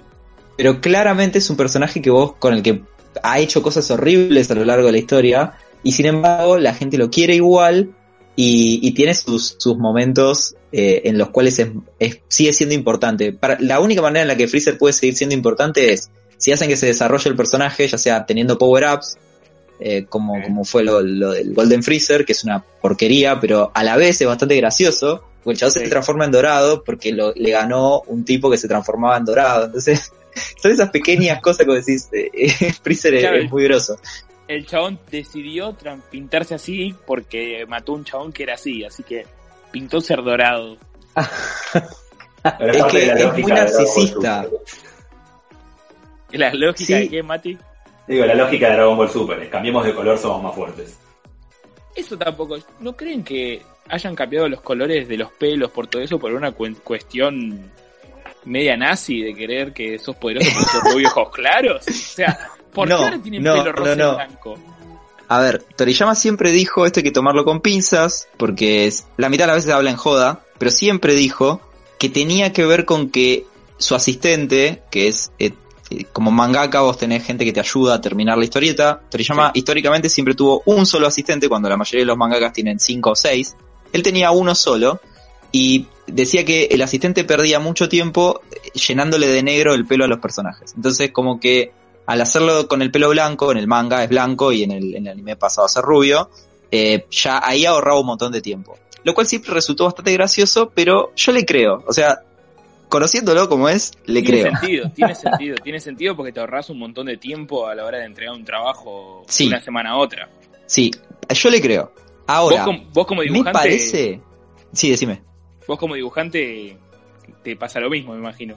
pero claramente es un personaje que vos con el que ha hecho cosas horribles a lo largo de la historia y sin embargo la gente lo quiere igual y, y tiene sus, sus momentos eh, en los cuales es, es- sigue siendo importante. Para, la única manera en la que Freezer puede seguir siendo importante es si hacen que se desarrolle el personaje, ya sea teniendo power-ups, eh, como, como fue lo, lo del Golden Freezer, que es una porquería, pero a la vez es bastante gracioso, porque el chavo se transforma en dorado porque lo, le ganó un tipo que se transformaba en dorado. Entonces, son esas pequeñas cosas que decís, eh, Freezer es- Claro. es, muy groso. El chabón decidió pintarse así porque mató a un chabón que era así, así que pintó ser dorado. Es que es muy narcisista. La lógica Sí. de que Mati. Digo, la lógica de Dragon Ball Super es cambiemos de color, somos más fuertes. Eso tampoco. ¿No creen que hayan cambiado los colores de los pelos por todo eso por una cu- cuestión media nazi de querer que sos poderoso por sos rubio ojos claros? O sea, ¿por No, qué ahora tienen no, pelo rosa no, no. y blanco? A ver, Toriyama siempre dijo esto hay que tomarlo con pinzas, porque es- la mitad de las veces habla en joda, pero siempre dijo que tenía que ver con que su asistente, que es eh, como mangaka, vos tenés gente que te ayuda a terminar la historieta. Toriyama históricamente siempre tuvo un solo asistente, cuando la mayoría de los mangakas tienen cinco o seis. Él tenía uno solo y decía que el asistente perdía mucho tiempo eh, llenándole de negro el pelo a los personajes. Entonces, como que al hacerlo con el pelo blanco, en el manga es blanco y en el, en el anime pasado a ser rubio, eh, ya ahí ahorraba un montón de tiempo. Lo cual siempre resultó bastante gracioso, pero yo le creo. O sea, conociéndolo como es, le tiene creo. Sentido, tiene sentido, tiene sentido porque te ahorras un montón de tiempo a la hora de entregar un trabajo Sí. una semana a otra. Sí, yo le creo. Ahora, vos, com- vos como me dibujante, parece... Sí, decime. vos como dibujante te pasa lo mismo, me imagino.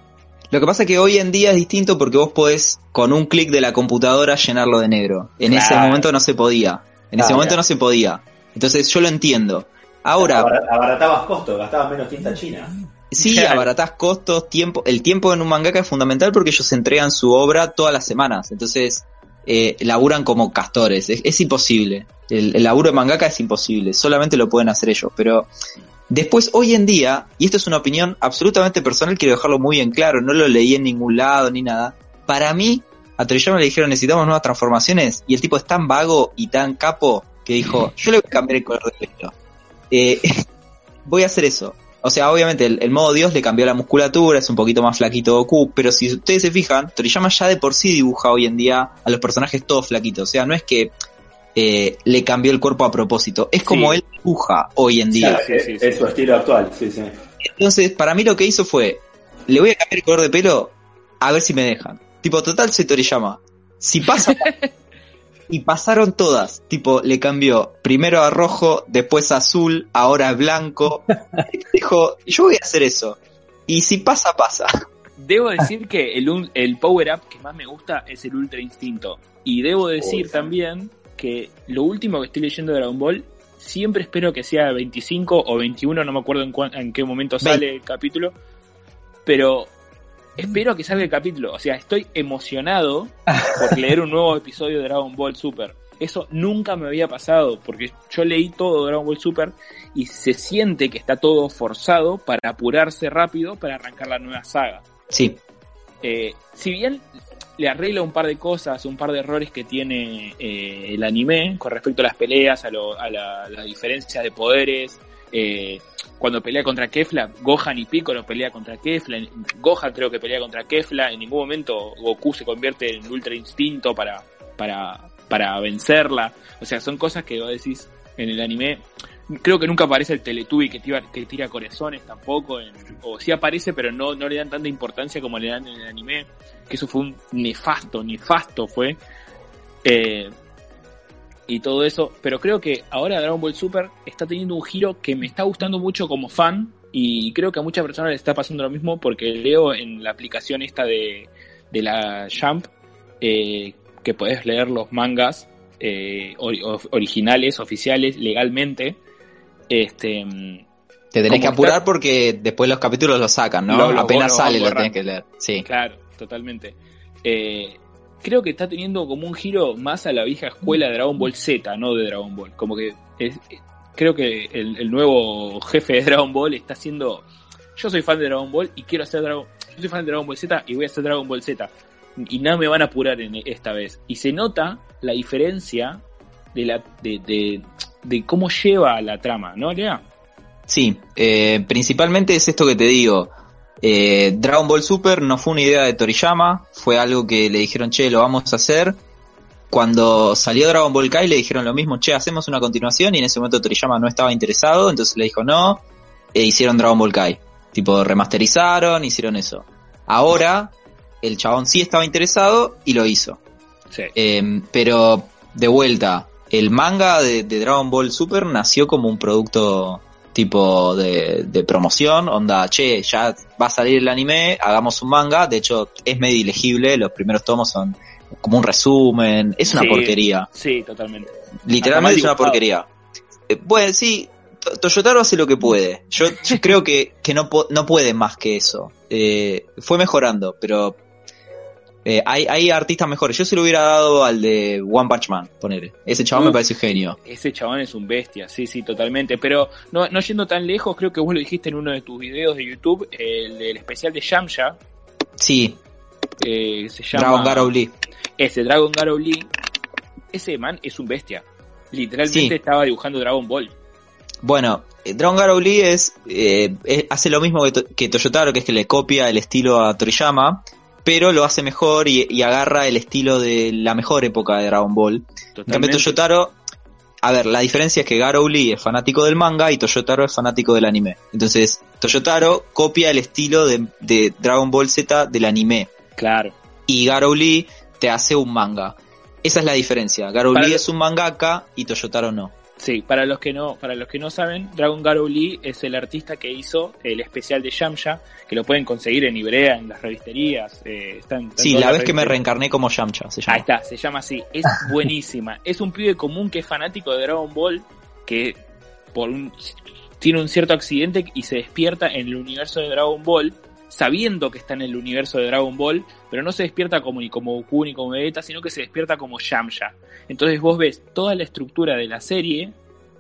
Lo que pasa es que hoy en día es distinto porque vos podés con un clic de la computadora llenarlo de negro. En ese momento no se podía. En ese Claro. momento no se podía. Entonces yo lo entiendo. Ahora, Abar- Abaratabas costos, gastabas menos tinta china. Sí, Claro. abaratás costos, tiempo. El tiempo en un mangaka es fundamental porque ellos entregan su obra todas las semanas. Entonces, eh, laburan como castores. Es, es imposible. El, el laburo de mangaka es imposible. Solamente lo pueden hacer ellos. Pero después, hoy en día, y esto es una opinión absolutamente personal, quiero dejarlo muy en claro. No lo leí en ningún lado ni nada. Para mí, a Toriyama le dijeron necesitamos nuevas transformaciones. Y el tipo es tan vago y tan capo que dijo, yo le voy a cambiar el color de pelo. Eh, voy a hacer eso. O sea, obviamente el, el modo Dios le cambió la musculatura, es un poquito más flaquito Goku, pero si ustedes se fijan, Toriyama ya de por sí dibuja hoy en día a los personajes todos flaquitos. O sea, no es que eh, le cambió el cuerpo a propósito, es como Sí. él dibuja hoy en día. Claro, sí, es, sí, sí. es su estilo actual, sí, sí. Entonces, para mí lo que hizo fue, le voy a cambiar el color de pelo a ver si me dejan. Tipo, total soy Toriyama. Si pasa... y pasaron todas. Tipo, le cambió primero a rojo, después a azul, ahora a blanco. Dijo, yo voy a hacer eso. Y si pasa, pasa. Debo decir que el, el power up que más me gusta es el Ultra Instinto. Y debo decir también que lo último que estoy leyendo de Dragon Ball, siempre espero que sea 25 o 21, no me acuerdo en, en qué momento sale el capítulo, pero espero que salga el capítulo. O sea, estoy emocionado por leer un nuevo episodio de Dragon Ball Super. Eso nunca me había pasado, porque yo leí todo Dragon Ball Super y se siente que está todo forzado para apurarse rápido para arrancar la nueva saga. Sí, Eh, si bien le arregla un par de cosas, un par de errores que tiene eh, el anime con respecto a las peleas, a, lo- a la, la diferencia de poderes. eh, cuando pelea contra Kefla, Gohan y Piccolo pelea contra Kefla. Gohan creo que pelea contra Kefla. En ningún momento Goku se convierte en Ultra Instinto para, para, para vencerla. O sea, son cosas que vos decís en el anime. Creo que nunca aparece el Teletubby que tira, que tira corazones tampoco. o sí aparece, pero no, no le dan tanta importancia como le dan en el anime. Que eso fue un nefasto, nefasto fue. Eh, y todo eso. Pero creo que ahora Dragon Ball Super está teniendo un giro que me está gustando mucho como fan. Y creo que a muchas personas les está pasando lo mismo porque leo en la aplicación esta de, de la Jump eh, que podés leer los mangas eh, originales, oficiales, legalmente. Este, te tenés que apurar está- porque después los capítulos los sacan, ¿no? Lo- lo- Apenas lo sale lo tenés que leer. Sí. Claro, totalmente. Eh, creo que está teniendo como un giro más a la vieja escuela de Dragon Ball Z, no de Dragon Ball. Como que creo que el, nuevo jefe de Dragon Ball está haciendo. Yo soy fan de Dragon Ball y quiero hacer Dragon. Yo soy fan de Dragon Ball Z y voy a hacer Dragon Ball Z. Y no me van a apurar en esta vez. Y se nota la diferencia de la de, de, de cómo lleva la trama, ¿no, Lea? Sí, eh, principalmente es esto que te digo. Eh, Dragon Ball Super no fue una idea de Toriyama, fue algo que le dijeron, che, lo vamos a hacer. Cuando salió Dragon Ball Kai le dijeron lo mismo, che, hacemos una continuación y en ese momento Toriyama no estaba interesado, entonces le dijo no, e hicieron Dragon Ball Kai. Tipo, remasterizaron, hicieron eso. Ahora, el chabón sí estaba interesado y lo hizo. Sí. Eh, pero, de vuelta, el manga de, de Dragon Ball Super nació como un producto tipo de, de promoción, onda, che, ya va a salir el anime, hagamos un manga, de hecho es medio ilegible, los primeros tomos son como un resumen, es una Sí. porquería, Sí, totalmente. literalmente es una porquería. Eh, bueno, sí, To- Toyotaro hace lo que puede, yo, yo creo que, que no, no puede más que eso, Eh, fue mejorando, pero Eh, hay, hay artistas mejores. Yo se lo hubiera dado al de One Punch Man, ponele. Ese chabón me parece genio. Ese chabón es un bestia, sí, sí, totalmente. Pero no, no yendo tan lejos, creo que vos lo dijiste en uno de tus videos de YouTube, el del especial de Shamsha. Sí. Eh, se llama... Dragon Garou Lee. Ese, Dragon Garou Lee. Ese man es un bestia. Literalmente estaba dibujando Dragon Ball. Bueno, eh, Dragon Garou Lee es, eh, hace lo mismo que, que Toyotaro, que es que le copia el estilo a Toriyama, pero lo hace mejor y, agarra el estilo de la mejor época de Dragon Ball. En cambio, Toyotaro, a ver, la diferencia es que Garou Lee es fanático del manga y Toyotaro es fanático del anime. Entonces, Toyotaro copia el estilo de, Dragon Ball Z del anime. Claro. Y Garou Lee te hace un manga. Esa es la diferencia. Garou Lee es un mangaka y Toyotaro no. Sí, para los que no, para los que no saben, Dragon Garou Lee es el artista que hizo el especial de Yamcha, que lo pueden conseguir en Ibrea, en las revisterías. Eh, sí, la vez que me reencarné como Yamcha, se llama. Ahí está, se llama así. Es buenísima. es un pibe común que es fanático de Dragon Ball, que por un, tiene un cierto accidente y se despierta en el universo de Dragon Ball sabiendo que está en el universo de Dragon Ball, pero no se despierta como ni como Goku ni como Vegeta, sino que se despierta como Yamcha. Entonces vos ves toda la estructura de la serie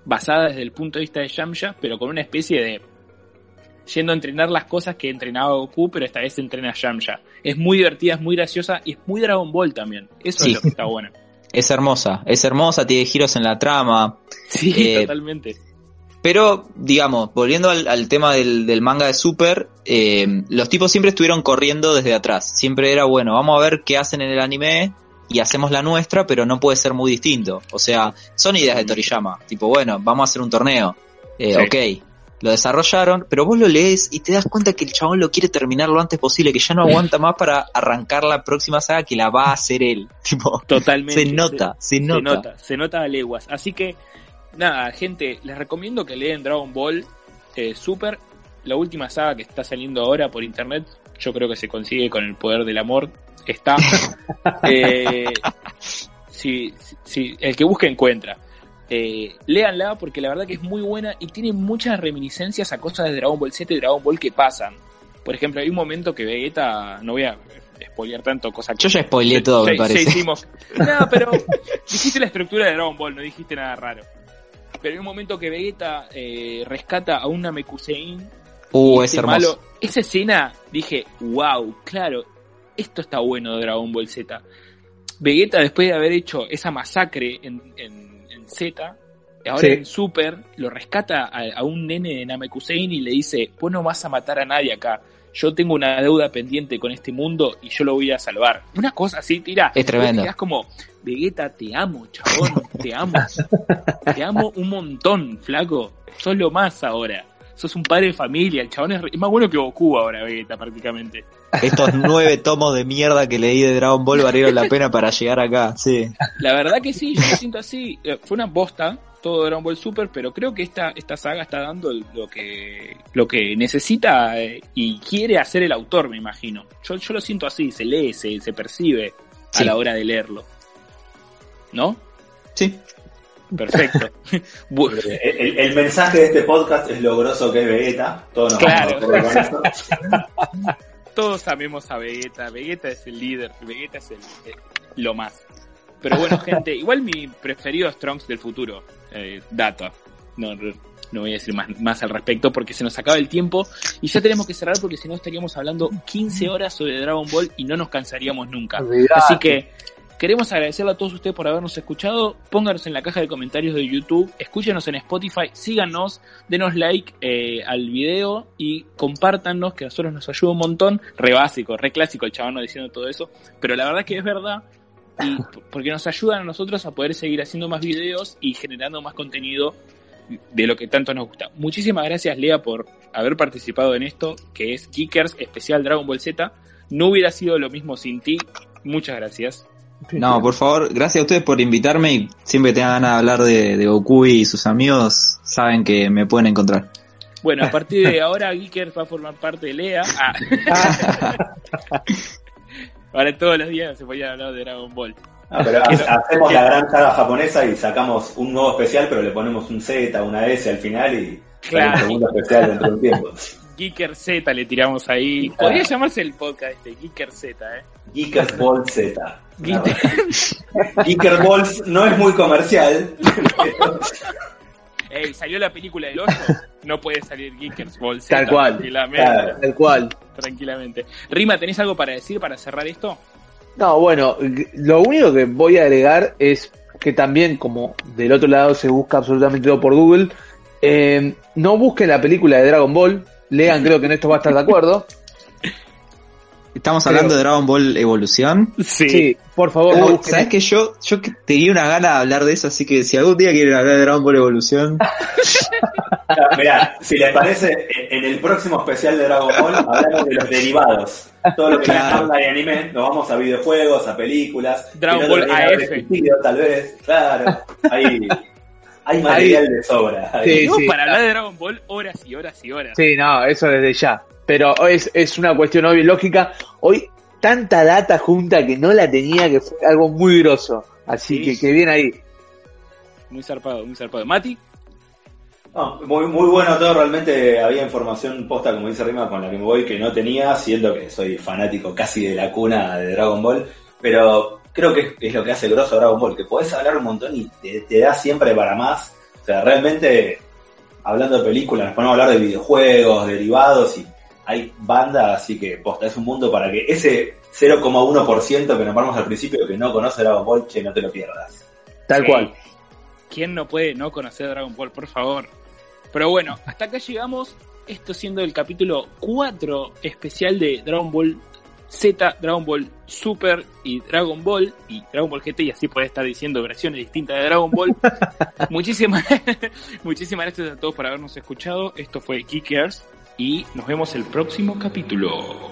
basada desde el punto de vista de Yamcha, pero con una especie de yendo a entrenar las cosas que entrenaba Goku, pero esta vez entrena Yamcha. Es muy divertida, es muy graciosa y es muy Dragon Ball también. Eso es lo que está bueno. Es hermosa, es hermosa, tiene giros en la trama. Sí, eh, totalmente. Pero, digamos, volviendo al, tema del, manga de Super, eh, los tipos siempre estuvieron corriendo desde atrás. Siempre era, bueno, vamos a ver qué hacen en el anime y hacemos la nuestra, pero no puede ser muy distinto. O sea, son ideas de Toriyama. Tipo, bueno, vamos a hacer un torneo. Eh, Ok, lo desarrollaron, pero vos lo lees y te das cuenta que el chabón lo quiere terminar lo antes posible, que ya no aguanta más para arrancar la próxima saga que la va a hacer él. Tipo, Totalmente. Se nota, se, nota. Se nota, se nota a leguas. Así que nada, gente, les recomiendo que leen Dragon Ball eh, Super. La última saga que está saliendo ahora por internet, yo creo que se consigue con el poder del amor. Está. eh, si, si, el que busque encuentra. Eh, léanla porque la verdad que es muy buena y tiene muchas reminiscencias a cosas de Dragon Ball Z y Dragon Ball que pasan. Por ejemplo, hay un momento que Vegeta, no voy a spoilear tanto, cosas que... Yo ya spoileé todo, me parece. hicimos. No, pero dijiste la estructura de Dragon Ball, no dijiste nada raro pero en un momento que Vegeta eh, rescata a un Namekusein. Uh, es hermoso. esa escena dije, wow, claro, esto está bueno de Dragon Ball Z. Vegeta, después de haber hecho esa masacre en, en, en Z, ahora en Super, lo rescata a, a, un nene de Namekusein y le dice, vos no vas a matar a nadie acá yo tengo una deuda pendiente con este mundo y yo lo voy a salvar. Una cosa así, tira. Es tremendo. Es como, Vegeta, te amo, chabón, te amo. te amo un montón, flaco. Sos lo más ahora. Sos un padre de familia, el chabón es, más bueno que Goku ahora, Vegeta, prácticamente. Estos nueve tomos de mierda que leí de Dragon Ball valieron la pena para llegar acá, sí. La verdad que sí, yo me siento así. Eh, fue una bosta, todo Dragon Ball Super, pero creo que esta, esta saga está dando lo que, lo que necesita eh, y quiere hacer el autor, me imagino. Yo, yo lo siento así, se lee, se, se percibe a la hora de leerlo. ¿No? Sí. Perfecto. el, mensaje de este podcast es lo grosso que es Vegeta. Todos nos claro. Todos sabemos a Vegeta. Vegeta es el líder. Vegeta es el, lo más. Pero bueno, gente, igual mi preferido es Trunks del futuro. Eh, data. No, no voy a decir más, más al respecto porque se nos acaba el tiempo y ya tenemos que cerrar porque si no estaríamos hablando 15 horas sobre Dragon Ball y no nos cansaríamos nunca. Así que queremos agradecerle a todos ustedes por habernos escuchado. Pónganos en la caja de comentarios de YouTube, escúchenos en Spotify, síganos, denos like eh, al video y compártanos que a nosotros nos ayuda un montón. Re básico, re clásico el chabano diciendo todo eso, pero la verdad que es verdad y porque nos ayudan a nosotros a poder seguir haciendo más videos y generando más contenido de lo que tanto nos gusta. Muchísimas gracias Lea por haber participado en esto, que es Geekers especial Dragon Ball Z. No hubiera sido lo mismo sin ti. Muchas gracias. No, por favor, gracias a ustedes por invitarme y siempre tengan ganas de hablar de, de Goku y sus amigos, saben que me pueden encontrar. Bueno, a partir de ahora Geekers va a formar parte de Lea. Ah. Ahora todos los días se podía hablar de Dragon Ball. Ah, pero hacemos la gran saga japonesa y sacamos un nuevo especial, pero le ponemos un Z, una S al final y claro. un segundo especial dentro de un tiempo. Geeker Z le tiramos ahí. Podría llamarse el podcast este, Geeker Z, ¿eh? Geeker Ball Z. Geeker Balls no es muy comercial. Ey, salió la película del oso, no puede salir Geekers Ball Z. Tal cual. Tranquilamente. Tal cual. Tranquilamente. Rima, ¿tenés algo para decir para cerrar esto? No, bueno, lo único que voy a agregar es que también, como del otro lado se busca absolutamente todo por Google, eh, no busquen la película de Dragon Ball, lean, creo que en esto va a estar de acuerdo. Estamos hablando de Dragon Ball Evolución. Sí, por favor, no Uh. ¿Sabes que yo, yo tenía una gana de hablar de eso? Así que si algún día quieren hablar de Dragon Ball Evolución, Mirá, si les parece, en el próximo especial de Dragon Ball hablamos de los derivados. Todo lo que es Claro. manga y anime, nos vamos a videojuegos, a películas. Dragon no Ball AF. tal vez, claro. Hay, hay material de sobra. Sí, sí. para hablar de Dragon Ball horas y horas y horas. Sí, no, eso desde ya. Pero es, es una cuestión obvia y lógica. Hoy tanta data junta que no la tenía, que fue algo muy grosso. Así Sí. que, que bien ahí. Muy zarpado, muy zarpado. Mati, No, muy, muy bueno todo, realmente había información posta, como dice Rima, con la Game Boy que no tenía, siendo que soy fanático casi de la cuna de Dragon Ball, pero creo que es, es lo que hace grosso Dragon Ball, que podés hablar un montón y te, te da siempre para más. O sea, realmente, hablando de películas, nos ponemos a hablar de videojuegos, derivados y hay banda, así que posta, es un mundo para que ese 0,1% que nombramos al principio que no conoce Dragon Ball, che, no te lo pierdas. Tal cual. ¿quién no puede no conocer Dragon Ball, por favor? Pero bueno, hasta acá llegamos. Esto siendo el capítulo 4 especial de Dragon Ball Z, Dragon Ball Super y Dragon Ball y Dragon Ball GT y así puede estar diciendo versiones distintas de Dragon Ball. muchísimas, muchísimas gracias a todos por habernos escuchado. Esto fue Geekers y nos vemos el próximo capítulo.